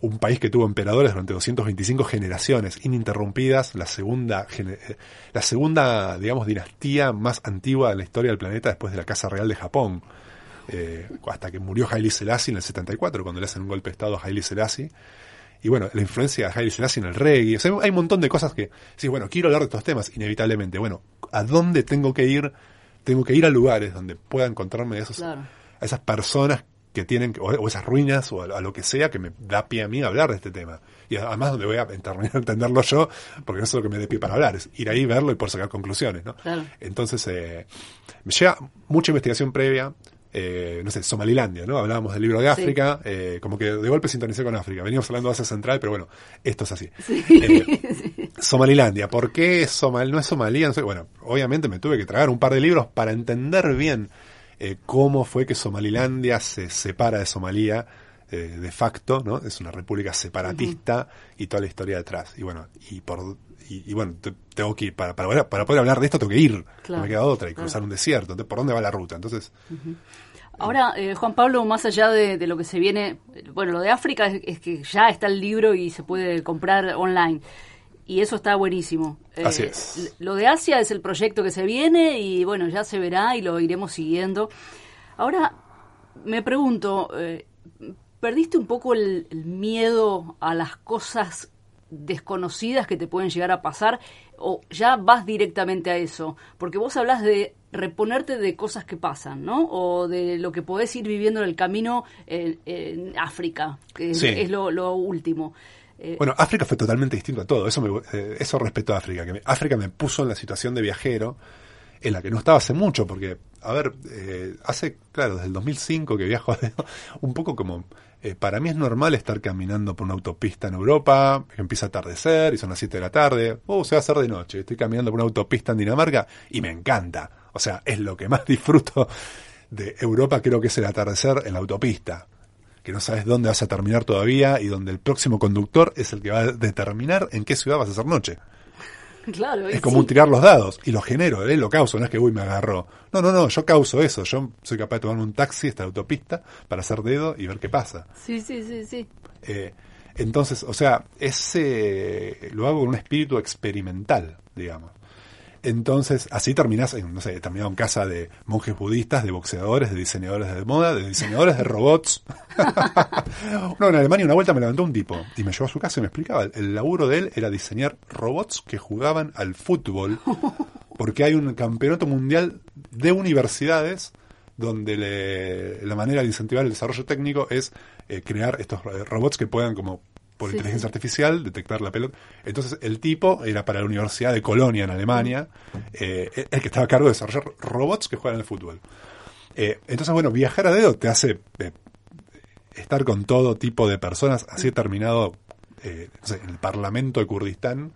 un país que tuvo emperadores durante 225 generaciones ininterrumpidas, la segunda, eh, la segunda, digamos, dinastía más antigua de la historia del planeta después de la Casa Real de Japón, eh, hasta que murió Haile Selassie en el 74, cuando le hacen un golpe de estado a Haile Selassie. Y bueno, la influencia de Haile Selassie en el reggae. O sea, hay un montón de cosas que, sí, bueno, quiero hablar de estos temas, inevitablemente. Bueno, ¿a dónde tengo que ir? Tengo que ir a lugares donde pueda encontrarme de esos, Claro. a esas personas que tienen, o, o esas ruinas, o a, a lo que sea, que me da pie a mí a hablar de este tema. Y además donde voy a entenderlo yo, porque eso es lo que me dé pie para hablar, es ir ahí, verlo y por sacar conclusiones, ¿no? Claro. Entonces, eh, me lleva mucha investigación previa, eh, no sé, Somalilandia, ¿no? Hablábamos del libro de África, eh, como que de golpe sintonicé con África. Veníamos hablando de Asia Central, pero bueno, esto es así. Eh, Somalilandia, ¿por qué Somal no es? No sé, bueno, obviamente me tuve que tragar un par de libros para entender bien eh, cómo fue que Somalilandia se separa de Somalía eh, de facto, ¿no? Es una república separatista y toda la historia detrás. Y bueno, y por y, y bueno, te- tengo que ir, para, para, poder- para poder hablar de esto tengo que ir, Claro, no me queda otra, y claro. cruzar un desierto, entonces, ¿por dónde va la ruta? Entonces, Ahora, eh, Juan Pablo, más allá de, de lo que se viene, bueno, lo de África es, es que ya está el libro y se puede comprar online. Y eso está buenísimo. Eh, Así es. Lo de Asia es el proyecto que se viene y bueno, ya se verá y lo iremos siguiendo. Ahora, me pregunto, eh, ¿perdiste un poco el, el miedo a las cosas desconocidas que te pueden llegar a pasar o ya vas directamente a eso? Porque vos hablas de reponerte de cosas que pasan, ¿no? O de lo que podés ir viviendo en el camino en, en África, que es- Sí. es lo, lo último. Eh, Bueno, África fue totalmente distinto a todo. Eso, me, eh, eso respecto a África. Que me- África me puso en la situación de viajero en la que no estaba hace mucho, porque, a ver, eh, hace, claro, desde el 2005 que viajo, un poco como, eh, para mí es normal estar caminando por una autopista en Europa, empieza a atardecer y son las 7 de la tarde, oh, se va a hacer de noche, estoy caminando por una autopista en Dinamarca y me encanta. O sea, es lo que más disfruto de Europa, creo que es el atardecer en la autopista que no sabes dónde vas a terminar todavía y donde el próximo conductor es el que va a determinar en qué ciudad vas a hacer noche. claro, Es como sí. un tirar los dados y lo genero, ¿eh? lo causo, no es que uy me agarró. No, no, no, yo causo eso, yo soy capaz de tomarme un taxi esta autopista para hacer dedo y ver qué pasa. Sí, sí, sí, sí. Eh, entonces, o sea, ese lo hago con un espíritu experimental, digamos. Entonces, así terminás, en, no sé, terminado en casa de monjes budistas, de boxeadores, de diseñadores de moda, de diseñadores de robots. no, en Alemania una vuelta me levantó un tipo y me llevó a su casa y me explicaba, el laburo de él era diseñar robots que jugaban al fútbol, porque hay un campeonato mundial de universidades donde le- la manera de incentivar el desarrollo técnico es eh, crear estos robots que puedan como por Sí, inteligencia sí. artificial detectar la pelota. Entonces el tipo era para la Universidad de Colonia en Alemania, eh, el que estaba a cargo de desarrollar robots que juegan al fútbol. Eh, entonces, bueno, viajar a dedo te hace eh, estar con todo tipo de personas. Así he terminado no sé, en el Parlamento de Kurdistán,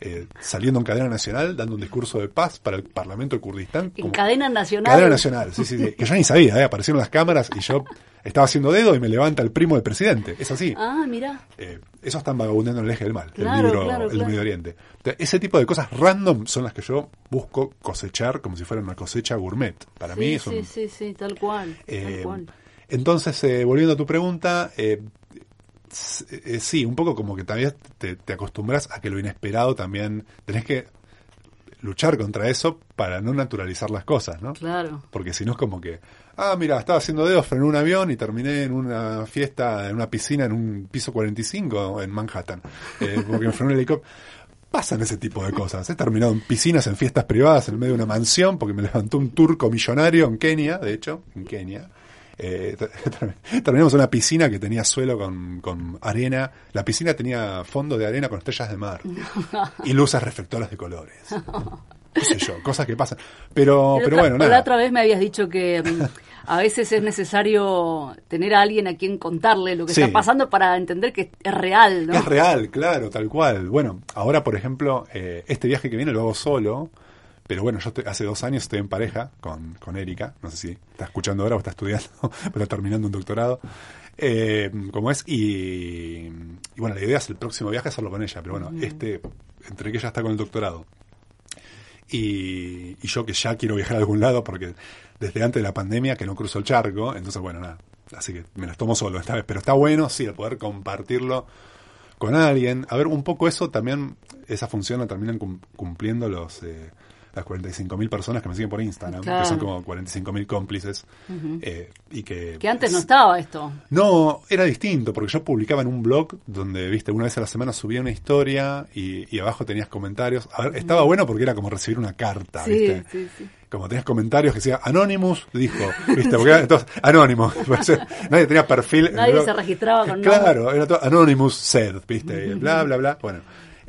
eh, saliendo en cadena nacional, dando un discurso de paz para el Parlamento de Kurdistán. En cadena nacional. Cadena nacional, sí, sí, sí, que yo ni sabía, eh, aparecieron las cámaras y yo estaba haciendo dedo y me levanta el primo del presidente. Es así. Ah, mira. Eh, eso están vagabundeando en el eje del mal, Claro, el libro claro, El claro. Medio Oriente. Entonces, ese tipo de cosas random son las que yo busco cosechar como si fuera una cosecha gourmet. Para sí, mí es sí, sí, sí, tal cual. eh, tal cual. entonces, eh, volviendo a tu pregunta, eh, eh, sí, un poco como que también te, te acostumbras a que lo inesperado también tenés que luchar contra eso para no naturalizar las cosas, ¿no? Claro. Porque si no es como que, ah, mira, estaba haciendo dedos, frené un avión y terminé en una fiesta, en una piscina en un piso 45 en Manhattan. Eh, porque me frené un helicóptero. Pasan ese tipo de cosas. He terminado en piscinas, en fiestas privadas, en medio de una mansión, porque me levantó un turco millonario en Kenia, de hecho, en Kenia. Eh, ter- terminamos en una piscina que tenía suelo con, con arena. La piscina tenía fondo de arena con estrellas de mar y luces reflectoras de colores. Qué sé yo, cosas que pasan. Pero, La pero otra- bueno, La nada. otra vez me habías dicho que mm, a veces es necesario tener a alguien a quien contarle lo que Sí. está pasando para entender que es real, ¿no? Es real, claro, tal cual. Bueno, ahora, por ejemplo, eh, este viaje que viene lo hago solo, pero bueno, yo estoy- hace dos años estoy en pareja con, con Erika, no sé si está escuchando ahora o está estudiando, pero terminando un doctorado, eh, como es, y, y bueno, la idea es el próximo viaje hacerlo con ella, pero bueno, este, entre que ella está con el doctorado y, y yo que ya quiero viajar a algún lado porque desde antes de la pandemia que no cruzo el charco, entonces bueno, nada, así que me las tomo solo esta vez, pero está bueno, sí, el poder compartirlo con alguien. A ver, un poco eso también, esa función la terminan cum- cumpliendo los, eh, las 45.000 personas que me siguen por Instagram, Claro. que son como 45.000 cómplices, eh, y que... Que antes no estaba esto. No, era distinto, porque yo publicaba en un blog donde, viste, una vez a la semana subía una historia y, y abajo tenías comentarios. A ver, estaba bueno porque era como recibir una carta, Sí, viste. sí, sí. Como tenías comentarios que decía Anonymous dijo, viste, porque era- entonces, Anonymous, nadie tenía perfil. Nadie blog. se registraba con Claro, era todo Anonymous said, viste, bla, bla, bla. Bueno,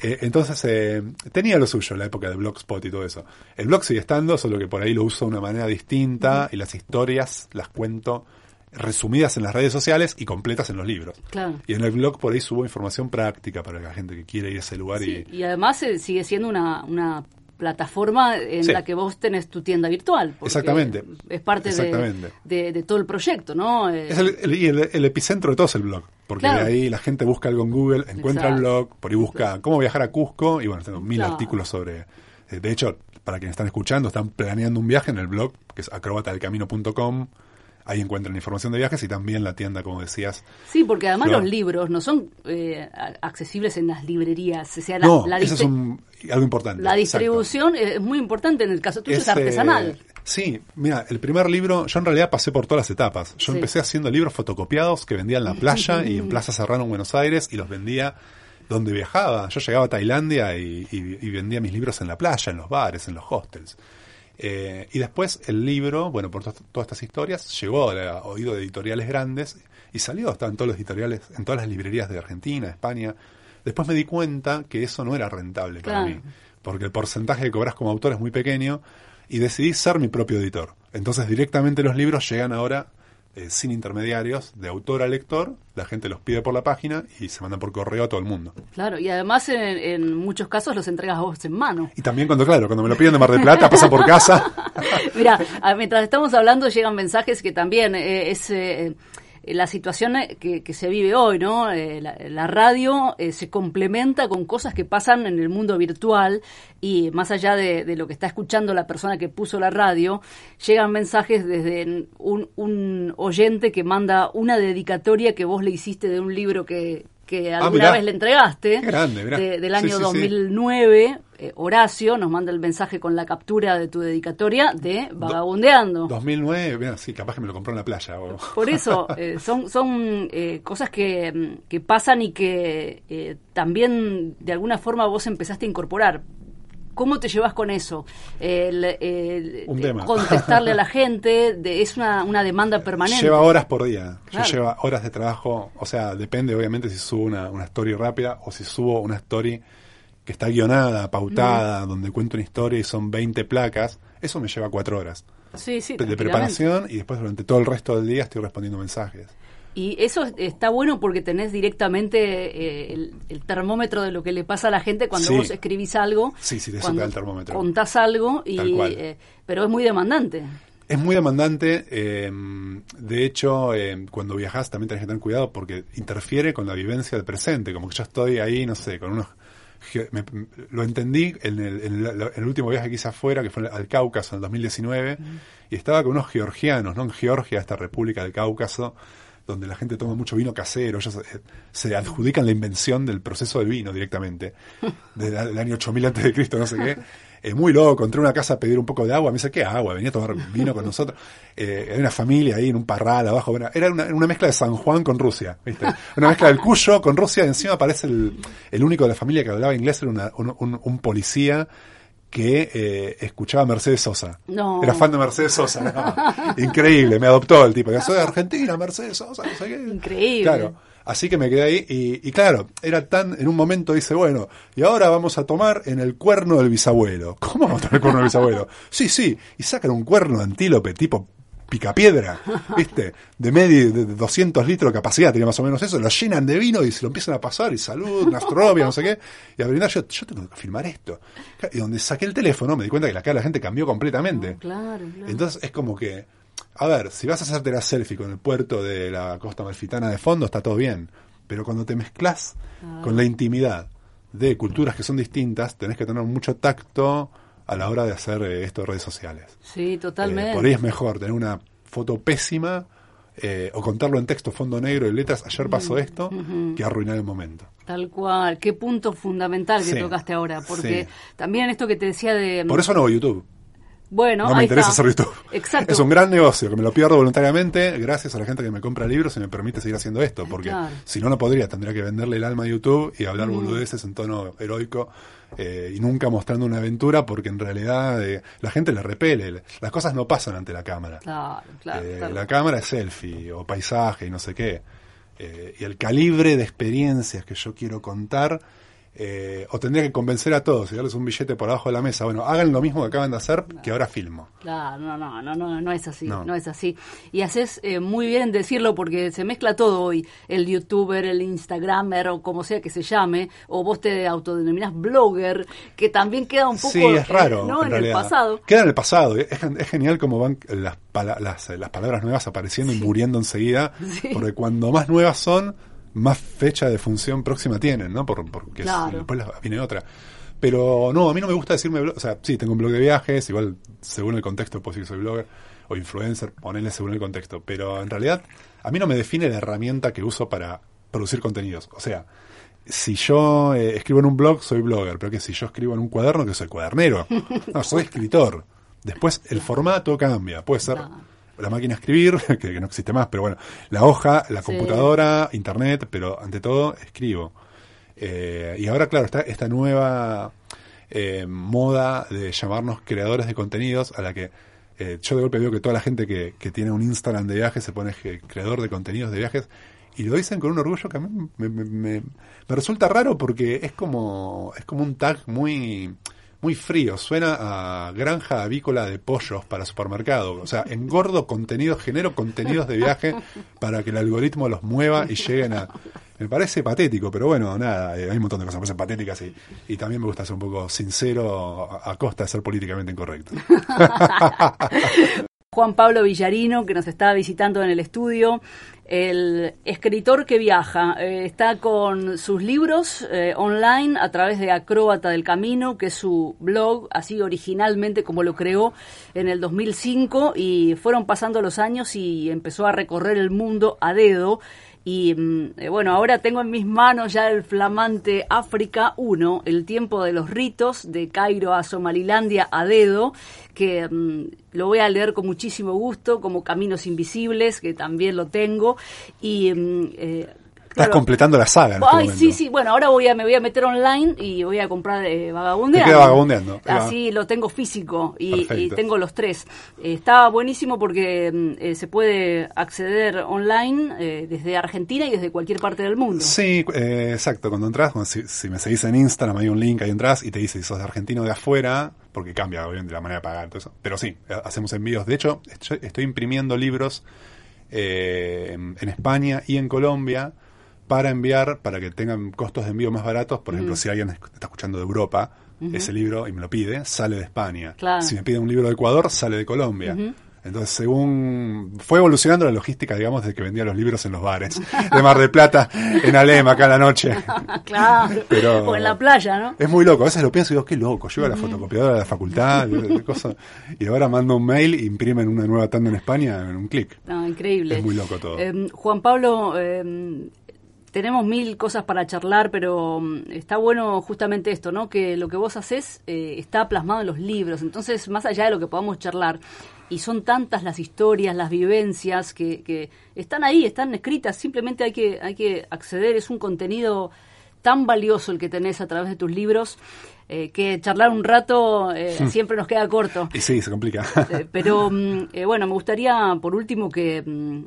eh, entonces eh, tenía lo suyo la época de Blogspot y todo eso. El blog sigue estando, solo que por ahí lo uso de una manera distinta y las historias las cuento resumidas en las redes sociales y completas en los libros. Claro. Y en el blog por ahí subo información práctica para la gente que quiere ir a ese lugar Sí, y... y además eh, sigue siendo una, una plataforma en Sí. la que vos tenés tu tienda virtual. Exactamente. Es parte de, Exactamente. de, de todo el proyecto, ¿no? Es el, el- y el- el epicentro de todo es el blog. Porque Claro. de ahí la gente busca algo en Google, encuentra el blog, por ahí busca cómo viajar a Cusco, y bueno, tengo mil Claro. artículos sobre... eh, De hecho, para quienes están escuchando, están planeando un viaje en el blog, que es acrobatadelcamino.com. Ahí encuentran información de viajes y también la tienda, como decías. Sí, porque además los libros no son eh, accesibles en las librerías. O sea, la, no, la eso es un- algo importante. la exacto. distribución es muy importante. En el caso tuyo es, artesanal. sí, mira, el primer libro, yo en realidad pasé por todas las etapas. Yo Sí. empecé haciendo libros fotocopiados que vendía en la playa y en Plaza Serrano en Buenos Aires y los vendía donde viajaba. Yo llegaba a Tailandia y, y- y vendía mis libros en la playa, en los bares, en los hostels. Eh, y después el libro, bueno, por to- todas estas historias, llegó a oído de editoriales grandes y salió, estaba en todos los editoriales, en todas las librerías de Argentina, España. Después me di cuenta que eso no era rentable para Claro. mí, porque el porcentaje que cobras como autor es muy pequeño y decidí ser mi propio editor. Entonces directamente los libros llegan ahora eh, sin intermediarios, de autor a lector, la gente los pide por la página y se mandan por correo a todo el mundo. Claro, y además en, en muchos casos los entregas vos en mano. Y también cuando, claro, cuando me lo piden de Mar del Plata, pasan por casa. Mira, a- mientras estamos hablando llegan mensajes que también eh, es eh, la situación eh, que, que se vive hoy, ¿no? Eh, la, la radio eh, se complementa con cosas que pasan en el mundo virtual y más allá de, de lo que está escuchando la persona que puso la radio, llegan mensajes desde un, un oyente que manda una dedicatoria que vos le hiciste de un libro que que alguna Ah, mirá. vez le entregaste grande, del Sí, año sí, sí. 2009 eh, Horacio nos manda el mensaje con la captura de tu dedicatoria de Vagabundeando. 2009, mira, sí, capaz que me lo compró en la playa. o- Por eso, eh, son, son eh, cosas que, que pasan y que eh, también de alguna forma vos empezaste a incorporar. ¿Cómo te llevas con eso? El, el- Un tema. Contestarle a la gente, de- es una, una demanda permanente. Lleva horas por día. Claro. Yo lleva horas de trabajo. O sea, depende obviamente si subo una, una story rápida o si subo una story que está guionada, pautada, donde cuento una historia y son 20 placas. Eso me lleva cuatro horas Sí, sí, de preparación y después durante todo el resto del día estoy respondiendo mensajes. Y eso es- está bueno porque tenés directamente eh, el, el termómetro de lo que le pasa a la gente cuando Sí. vos escribís algo. Sí, sí, cuando te da el termómetro. Contás algo, y, eh, pero es muy demandante. Es muy demandante. eh, de hecho, eh, cuando viajas también tenés que tener cuidado porque interfiere con la vivencia del presente. Como que yo estoy ahí, no sé, con unos. Me- lo entendí en el, en el- en el último viaje que hice afuera, que fue al Cáucaso en el 2019, y estaba con unos georgianos, ¿no? En Georgia, esta república del Cáucaso, donde la gente toma mucho vino casero, ellos eh, se adjudican la invención del proceso del vino directamente, del, del año 8000 antes de Cristo, no sé qué. Es muy loco, entré a una casa a pedir un poco de agua, me dice, ¿qué agua? Venía a tomar vino con nosotros. Eh, hay una familia ahí en un parral abajo, bueno, era una, una mezcla de San Juan con Rusia, ¿viste? Una mezcla del Cuyo con Rusia, y encima aparece el, el único de la familia que hablaba inglés, era una- un, un- un policía que eh, escuchaba a Mercedes Sosa. No. Era fan de Mercedes Sosa. ¿no? Increíble, me adoptó el tipo. Soy de Argentina, Mercedes Sosa, no sé qué. Increíble. Claro. Así que me quedé ahí y, y claro, era tan, en un momento dice, bueno, y ahora vamos a tomar en el cuerno del bisabuelo. ¿Cómo vamos a tomar el cuerno del bisabuelo? Sí, sí, y sacan un cuerno de antílope tipo picapiedra, ¿viste? De medio, de 200 litros de capacidad, tenía más o menos eso, lo llenan de vino y se lo empiezan a pasar, y salud, Nastrovia, no sé qué, y a brindar, yo, yo tengo que filmar esto. Y donde saqué el teléfono me di cuenta que la cara de la gente cambió completamente. Claro, claro. Entonces es como que, a ver, si vas a hacerte la selfie con el puerto de la costa malfitana de fondo, está todo bien. Pero cuando te mezclas Ah. con la intimidad de culturas que son distintas, tenés que tener mucho tacto a la hora de hacer eh, esto de redes sociales. Sí, Eh, totalmente. por ahí es mejor tener una foto pésima eh, o contarlo en texto, fondo negro y letras, ayer Mm, pasó esto, que arruinar el momento. Tal cual. Qué punto fundamental que Sí, tocaste ahora. Porque sí. también esto que te decía de... Por eso no hago YouTube. Bueno, No me ahí interesa está. hacer YouTube. Exacto. Es un gran negocio que me lo pierdo voluntariamente gracias a la gente que me compra libros y me permite seguir haciendo esto. Porque Claro. si no, no podría. Tendría que venderle el alma a YouTube y hablar boludeces en tono heroico eh, y nunca mostrando una aventura porque en realidad eh, la gente le repele. Las cosas no pasan ante la cámara. Claro, claro. Eh, claro. La cámara es selfie o paisaje y no sé qué. Eh, y el calibre de experiencias que yo quiero contar, eh, o tendría que convencer a todos y darles un billete por abajo de la mesa. Bueno, hagan lo mismo que acaban de hacer, que ahora filmo. Claro, no, no, no, no, no es así, no, No. es así. Y haces eh, muy bien en decirlo porque se mezcla todo hoy, el youtuber, el instagramer o como sea que se llame, o vos te autodenominás blogger, que también queda un poco sí, es eh, raro. ¿no? en, el realidad. pasado. Queda en el pasado. Es, es genial cómo van las, pala- las, las palabras nuevas apareciendo y muriendo enseguida. Sí. Porque cuando más nuevas son, más fecha de función próxima tienen, ¿no? Por, porque Claro. después viene otra. Pero no, a mí no me gusta decirme blog. O sea, sí, tengo un blog de viajes, igual según el contexto puedo decir que soy blogger o influencer, ponele según el contexto. Pero en realidad, a mí no me define la herramienta que uso para producir contenidos. O sea, si yo eh, escribo en un blog, soy blogger, pero que si yo escribo en un cuaderno, que soy cuadernero. No, soy escritor. Después el formato cambia. Puede ser. La máquina de escribir, que, que no existe más, pero bueno, la hoja, la Sí. computadora, internet, pero ante todo escribo. Eh, y ahora, claro, está esta nueva eh, moda de llamarnos creadores de contenidos a la que eh, yo de golpe veo que toda la gente que, que tiene un Instagram de viajes se pone creador de contenidos de viajes y lo dicen con un orgullo que a mí me, me- me- me resulta raro porque es como es como un tag muy muy frío, suena a granja avícola de pollos para supermercado, o sea, engordo contenidos, genero contenidos de viaje para que el algoritmo los mueva y lleguen a me parece patético, pero bueno, nada, eh, hay un montón de cosas que me parecen patéticas y, y también me gusta ser un poco sincero a, a costa de ser políticamente incorrecto. Juan Pablo Villarino, que nos está visitando en el estudio, el escritor que viaja, eh, está con sus libros eh, online a través de Acróbata del Camino, que es su blog, así originalmente como lo creó en el 2005, y fueron pasando los años y empezó a recorrer el mundo a dedo. Y mm, eh, bueno, ahora tengo en mis manos ya el flamante África 1, el tiempo de los ritos, de Cairo a Somalilandia a dedo, que mm, lo voy a leer con muchísimo gusto, como Caminos Invisibles, que también lo tengo. Y mm, eh, Estás claro, completando la saga en este Ay, sí, sí. Bueno, ahora voy a, me voy a meter online y voy a comprar eh, Vagabundeando. Queda. Así lo tengo físico y, tengo los tres. Eh, está buenísimo porque mm, eh, se puede acceder online eh, desde Argentina y desde cualquier parte del mundo. Sí, eh, exacto. Cuando entras, cuando si, si me seguís en Instagram, hay un link ahí entras y te dice si sos de argentino de afuera, porque cambia obviamente la manera de pagar, todo eso. Pero sí, hacemos envíos. De hecho, estoy, estoy imprimiendo libros eh, en, en España y en Colombia para enviar, para que tengan costos de envío más baratos. Por ejemplo, si alguien está escuchando de Europa, ese libro y me lo pide, sale de España. Claro. Si me pide un libro de Ecuador, sale de Colombia. Entonces, según fue evolucionando la logística, digamos, de que vendía los libros en los bares de Mar del Plata, en Alem, acá a la noche. claro. Pero- O en la playa, ¿no? Es muy loco, a veces lo pienso y digo, qué loco, llevo la fotocopiadora de la facultad, de cosas, y ahora mando un mail e imprimen una nueva tanda en España en un clic. No, increíble. Es muy loco todo. Eh, Juan Pablo, eh, tenemos mil cosas para charlar, pero mm, está bueno justamente esto, ¿no? Que lo que vos haces eh, está plasmado en los libros. Entonces, más allá de lo que podamos charlar, y son tantas las historias, las vivencias que, que están ahí, están escritas, simplemente hay que, hay que acceder, es un contenido tan valioso el que tenés a través de tus libros, eh, que charlar un rato eh, siempre nos queda corto. Sí, se complica. Eh, pero mm, bueno, me gustaría por último que, mm,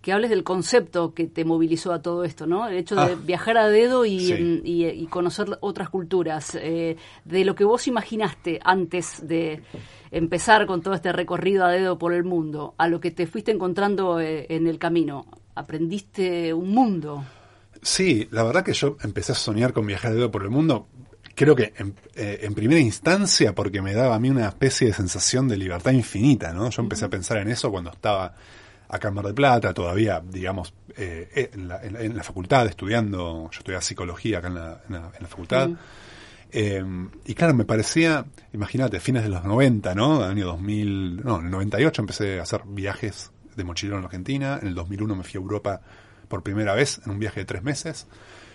que hables del concepto que te movilizó a todo esto, ¿no? El hecho de Ah. viajar a dedo y, Sí. y, y conocer otras culturas, eh, de lo que vos imaginaste antes de empezar con todo este recorrido a dedo por el mundo, a lo que te fuiste encontrando eh, en el camino. Aprendiste un mundo. Sí, la verdad que yo empecé a soñar con viajar de dedo por el mundo. Creo que en, eh, en primera instancia porque me daba a mí una especie de sensación de libertad infinita, ¿no? Yo empecé a pensar en eso cuando estaba acá en Mar del Plata, todavía, digamos, eh, en, la, en la- en la facultad, estudiando, yo estudiaba psicología acá en la, en la- facultad. Eh, y claro, me parecía, imagínate, fines de los 90, ¿no? Año 2000, no, en el 98 empecé a hacer viajes de mochilero en Argentina. En el 2001 me fui a Europa por primera vez en un viaje de tres meses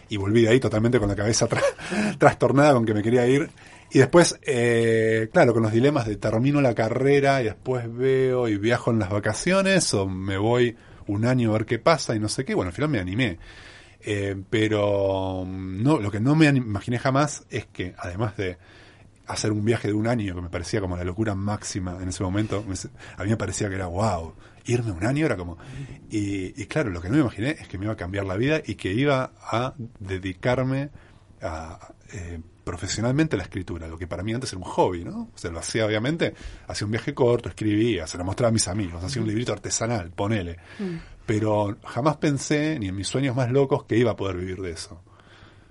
y volví de ahí totalmente con la cabeza tra- trastornada con que me quería ir. Y después, eh, claro, con los dilemas de termino la carrera y después veo y viajo en las vacaciones o me voy un año a ver qué pasa y no sé qué. Bueno, al final me animé. Eh, pero mm, no, lo que no me imaginé jamás es que, además de hacer un viaje de un año, que me parecía como la locura máxima en ese momento, me- a mí me parecía que era wow, irme un año era como... Y, y claro, lo que no me imaginé es que me iba a cambiar la vida y que iba a dedicarme a, eh, profesionalmente la escritura, lo que para mí antes era un hobby, ¿no? O sea, lo hacía obviamente, hacía un viaje corto, escribía, se lo mostraba a mis amigos, hacía un librito artesanal, ponele. Pero jamás pensé, ni en mis sueños más locos, que iba a poder vivir de eso.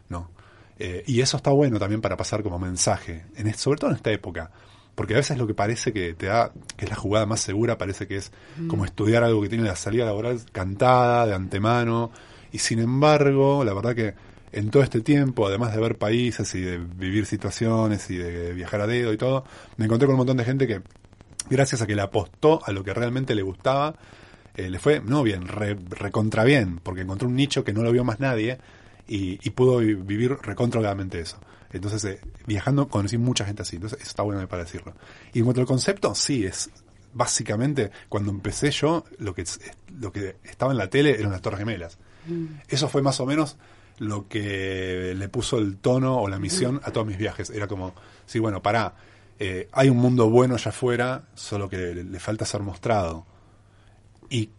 ¿no? Eh, y eso está bueno también para pasar como mensaje, en, sobre todo en esta época. Porque a veces lo que parece que te da, que es la jugada más segura, parece que es como estudiar algo que tiene la salida laboral cantada, de antemano. Y sin embargo, la verdad que en todo este tiempo, además de ver países y de vivir situaciones y de viajar a dedo y todo, me encontré con un montón de gente que, gracias a que le apostó a lo que realmente le gustaba, eh, le fue, no bien, re, recontra bien, porque encontró un nicho que no lo vio más nadie y, y pudo vi- vivir recontroladamente eso. Entonces, eh, viajando conocí mucha gente así, entonces eso está bueno para decirlo. Y en cuanto al concepto, sí, es básicamente cuando empecé yo, lo que, lo que estaba en la tele eran las Torres Gemelas. Eso fue más o menos lo que le puso el tono o la misión a todos mis viajes. Era como, sí, bueno, pará, eh, hay un mundo bueno allá afuera, solo que le, falta ser mostrado. Y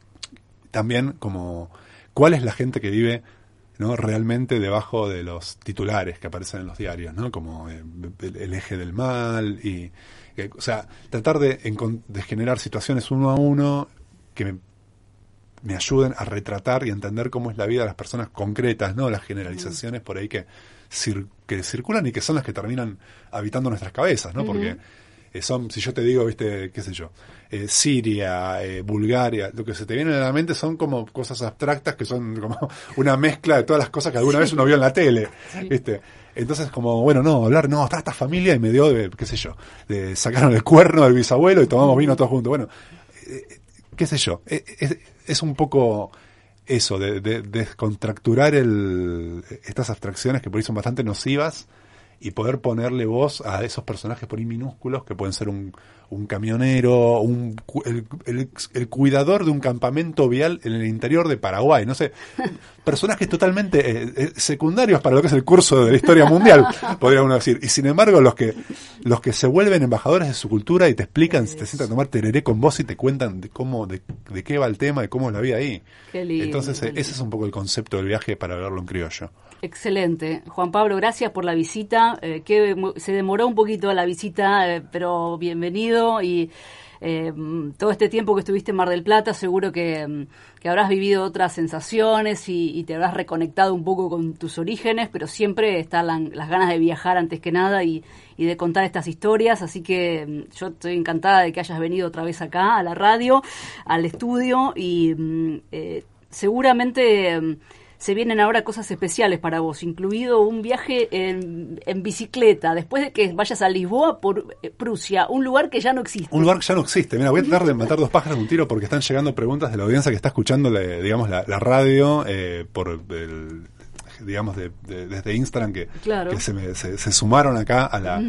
también como, ¿cuál es la gente que vive ¿no? realmente debajo de los titulares que aparecen en los diarios, ¿no? como eh, el, eje del mal? y eh, O sea, tratar de, de generar situaciones uno a uno que me, ayuden a retratar y a entender cómo es la vida de las personas concretas, no las generalizaciones por ahí que, cir- que circulan y que son las que terminan habitando nuestras cabezas, ¿no? Porque eh, son, si yo te digo, viste, qué sé yo, eh, Siria, eh, Bulgaria, lo que se te viene a la mente son como cosas abstractas que son como una mezcla de todas las cosas que alguna vez uno vio en la tele, ¿viste? Entonces, como, bueno, no, hablar, no, está esta familia y me dio de, qué sé yo, de sacaron el cuerno del bisabuelo y tomamos vino todos juntos. Bueno, eh, qué sé yo, eh, es, es un poco eso, de, de- descontracturar el, estas abstracciones que por ahí son bastante nocivas y poder ponerle voz a esos personajes por ahí minúsculos que pueden ser un, un camionero, un, el, el- el cuidador de un campamento vial en el interior de Paraguay, no sé, personajes totalmente eh, eh, secundarios para lo que es el curso de la historia mundial, podría uno decir. Y sin embargo, los que, los que se vuelven embajadores de su cultura y te explican, te sientan a tomar tereré con vos y te cuentan de cómo, de, de qué va el tema, de cómo es la vida ahí. Qué lindo, Entonces, qué eh, ese es un poco el concepto del viaje para verlo en criollo. Excelente. Juan Pablo, gracias por la visita. eh, que se demoró un poquito la visita, pero bienvenido y eh, mm, todo este tiempo que estuviste en Mar del Plata seguro que, mm, habrás vivido otras sensaciones y, te habrás reconectado un poco con tus orígenes, pero siempre están la- las ganas de viajar antes que nada y, de contar estas historias, así que mm, yo estoy encantada de que hayas venido otra vez acá a la radio, al estudio y mm, eh, seguramente... se vienen ahora cosas especiales para vos, incluido un viaje en, en bicicleta, después de que vayas a Lisboa por eh, Prusia, un lugar que ya no existe. Un lugar que ya no existe. Mira, voy a tratar de matar dos pájaros de un tiro porque están llegando preguntas de la audiencia que está escuchando, la- digamos, la, la radio eh, por el, digamos, de- de- desde Instagram que, Claro. que se, me- se- se sumaron acá a la,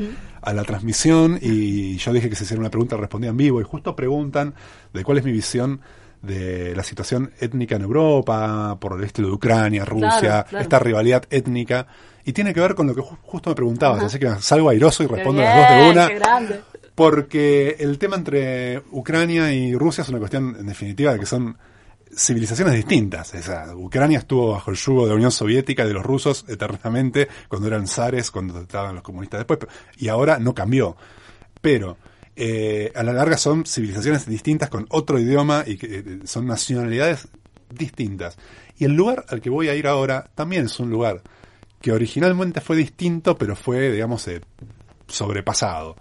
a la transmisión y yo dije que se hiciera una pregunta, respondía en vivo y justo preguntan de cuál es mi visión de la situación étnica en Europa, por el estilo de Ucrania, Rusia, Claro, claro. esta rivalidad étnica, y tiene que ver con lo que ju- justo me preguntabas, así que salgo airoso y respondo las dos de una. Porque el tema entre Ucrania y Rusia es una cuestión, en definitiva, de que son civilizaciones distintas. O sea, Ucrania estuvo bajo el yugo de la Unión Soviética y de los rusos eternamente, cuando eran zares, cuando estaban los comunistas después, y ahora no cambió. Pero eh, a la larga son civilizaciones distintas con otro idioma y que eh, son nacionalidades distintas. Y el lugar al que voy a ir ahora también es un lugar que originalmente fue distinto, pero fue, digamos, eh, sobrepasado.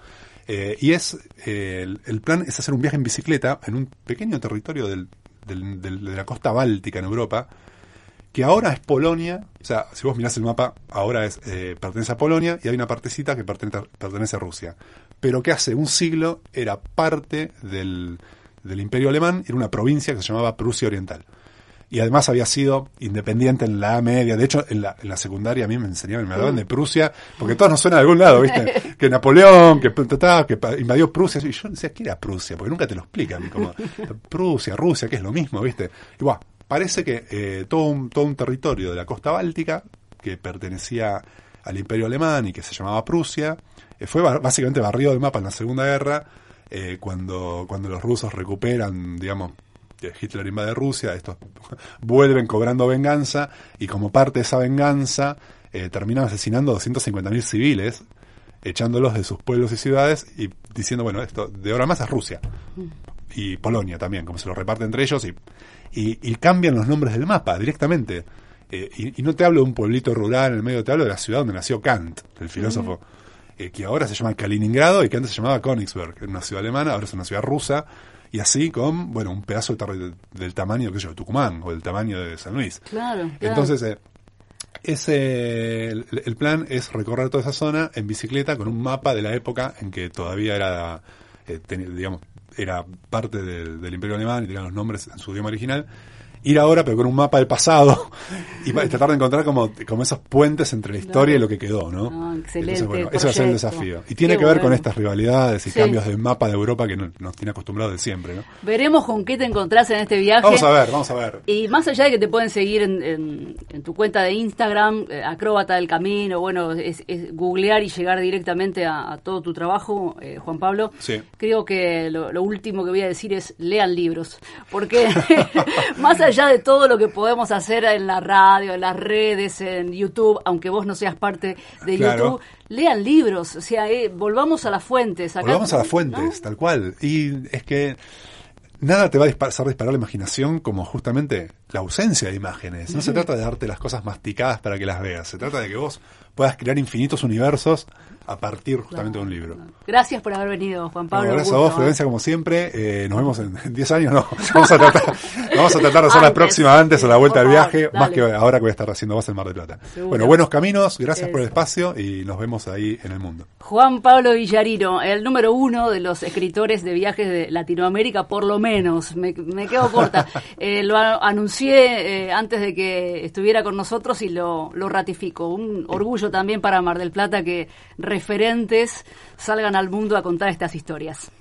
Eh, y es eh, el, plan es hacer un viaje en bicicleta en un pequeño territorio del- del- de la costa báltica en Europa, que ahora es Polonia. O sea, si vos mirás el mapa, ahora es eh, pertenece a Polonia y hay una partecita que pertenece, pertenece a Rusia. Pero que hace un siglo era parte del, del Imperio Alemán, era una provincia que se llamaba Prusia Oriental. Y además había sido independiente en la media. De hecho, en la, en la secundaria a mí me enseñaban, me hablaban de Prusia, porque todos nos suena de algún lado, ¿viste? Que Napoleón, que, que invadió Prusia. Y yo decía, ¿qué era Prusia? Porque nunca te lo explican. Como, Prusia, Rusia, que es lo mismo, ¿viste? Y bueno, parece que eh, todo, un, todo un territorio de la costa báltica, que pertenecía al Imperio Alemán y que se llamaba Prusia, eh, fue ba- básicamente barrido del mapa en la Segunda Guerra, eh, cuando, cuando los rusos recuperan, digamos, Hitler invade Rusia, estos vuelven cobrando venganza y como parte de esa venganza eh, terminan asesinando a 250.000 civiles, echándolos de sus pueblos y ciudades y diciendo, bueno, esto de ahora más es Rusia. Y Polonia también, como se lo reparten entre ellos y, y cambian los nombres del mapa directamente. Eh, y, y no te hablo de un pueblito rural en el medio, te hablo de la ciudad donde nació Kant, el filósofo, eh, que ahora se llama Kaliningrado y que antes se llamaba Königsberg, era una ciudad alemana, ahora es una ciudad rusa, y así con, bueno, un pedazo de del tamaño, qué sé yo, de Tucumán o del tamaño de San Luis. Claro, claro. Entonces, eh, ese, el, el plan es recorrer toda esa zona en bicicleta con un mapa de la época en que todavía era, eh, digamos, era parte del, del Imperio Alemán y tenía los nombres en su idioma original. Ir ahora, pero con un mapa del pasado y tratar de encontrar como, como esos puentes entre la historia y lo que quedó, ¿no? Ah, excelente Entonces, bueno, ese va a ser el desafío. Y tiene Qué que ver con estas rivalidades y Sí. cambios de mapa de Europa que no- nos tiene acostumbrados de siempre, ¿no? Veremos con qué te encontrás en este viaje. Vamos a ver, vamos a ver. Y más allá de que te pueden seguir en, en- en tu cuenta de Instagram, eh, Acróbata del Camino, bueno, es, es googlear y llegar directamente a, a todo tu trabajo, eh, Juan Pablo. Sí. Creo que lo, lo último que voy a decir es lean libros, porque más allá de todo lo que podemos hacer en la radio, en las redes, en YouTube, aunque vos no seas parte de Claro. YouTube, lean libros, o sea, eh, volvamos a las fuentes. Acá- Volvamos a las fuentes, ¿no? tal cual. Y es que nada te va a dispar- hacer disparar la imaginación como justamente la ausencia de imágenes. No se trata de darte las cosas masticadas para que las veas, se trata de que vos puedas crear infinitos universos a partir justamente de un libro. Gracias por haber venido, Juan Pablo. Bueno, gracias a vos. Florencia, como siempre. Eh, nos vemos en en 10 años, no. Vamos a tratar, vamos a tratar de hacer la próxima antes a la vuelta del viaje, dale. más que ahora que voy a estar haciendo vos en Mar del Plata. Seguro. Bueno, buenos caminos, gracias por el espacio y nos vemos ahí en el mundo. Juan Pablo Villarino, el número uno de los escritores de viajes de Latinoamérica, por lo menos. Me, me quedo corta. Eh, lo a- anuncié eh, antes de que estuviera con nosotros y lo, lo ratifico. Un orgullo también para Mar del Plata que referentes salgan al mundo a contar estas historias.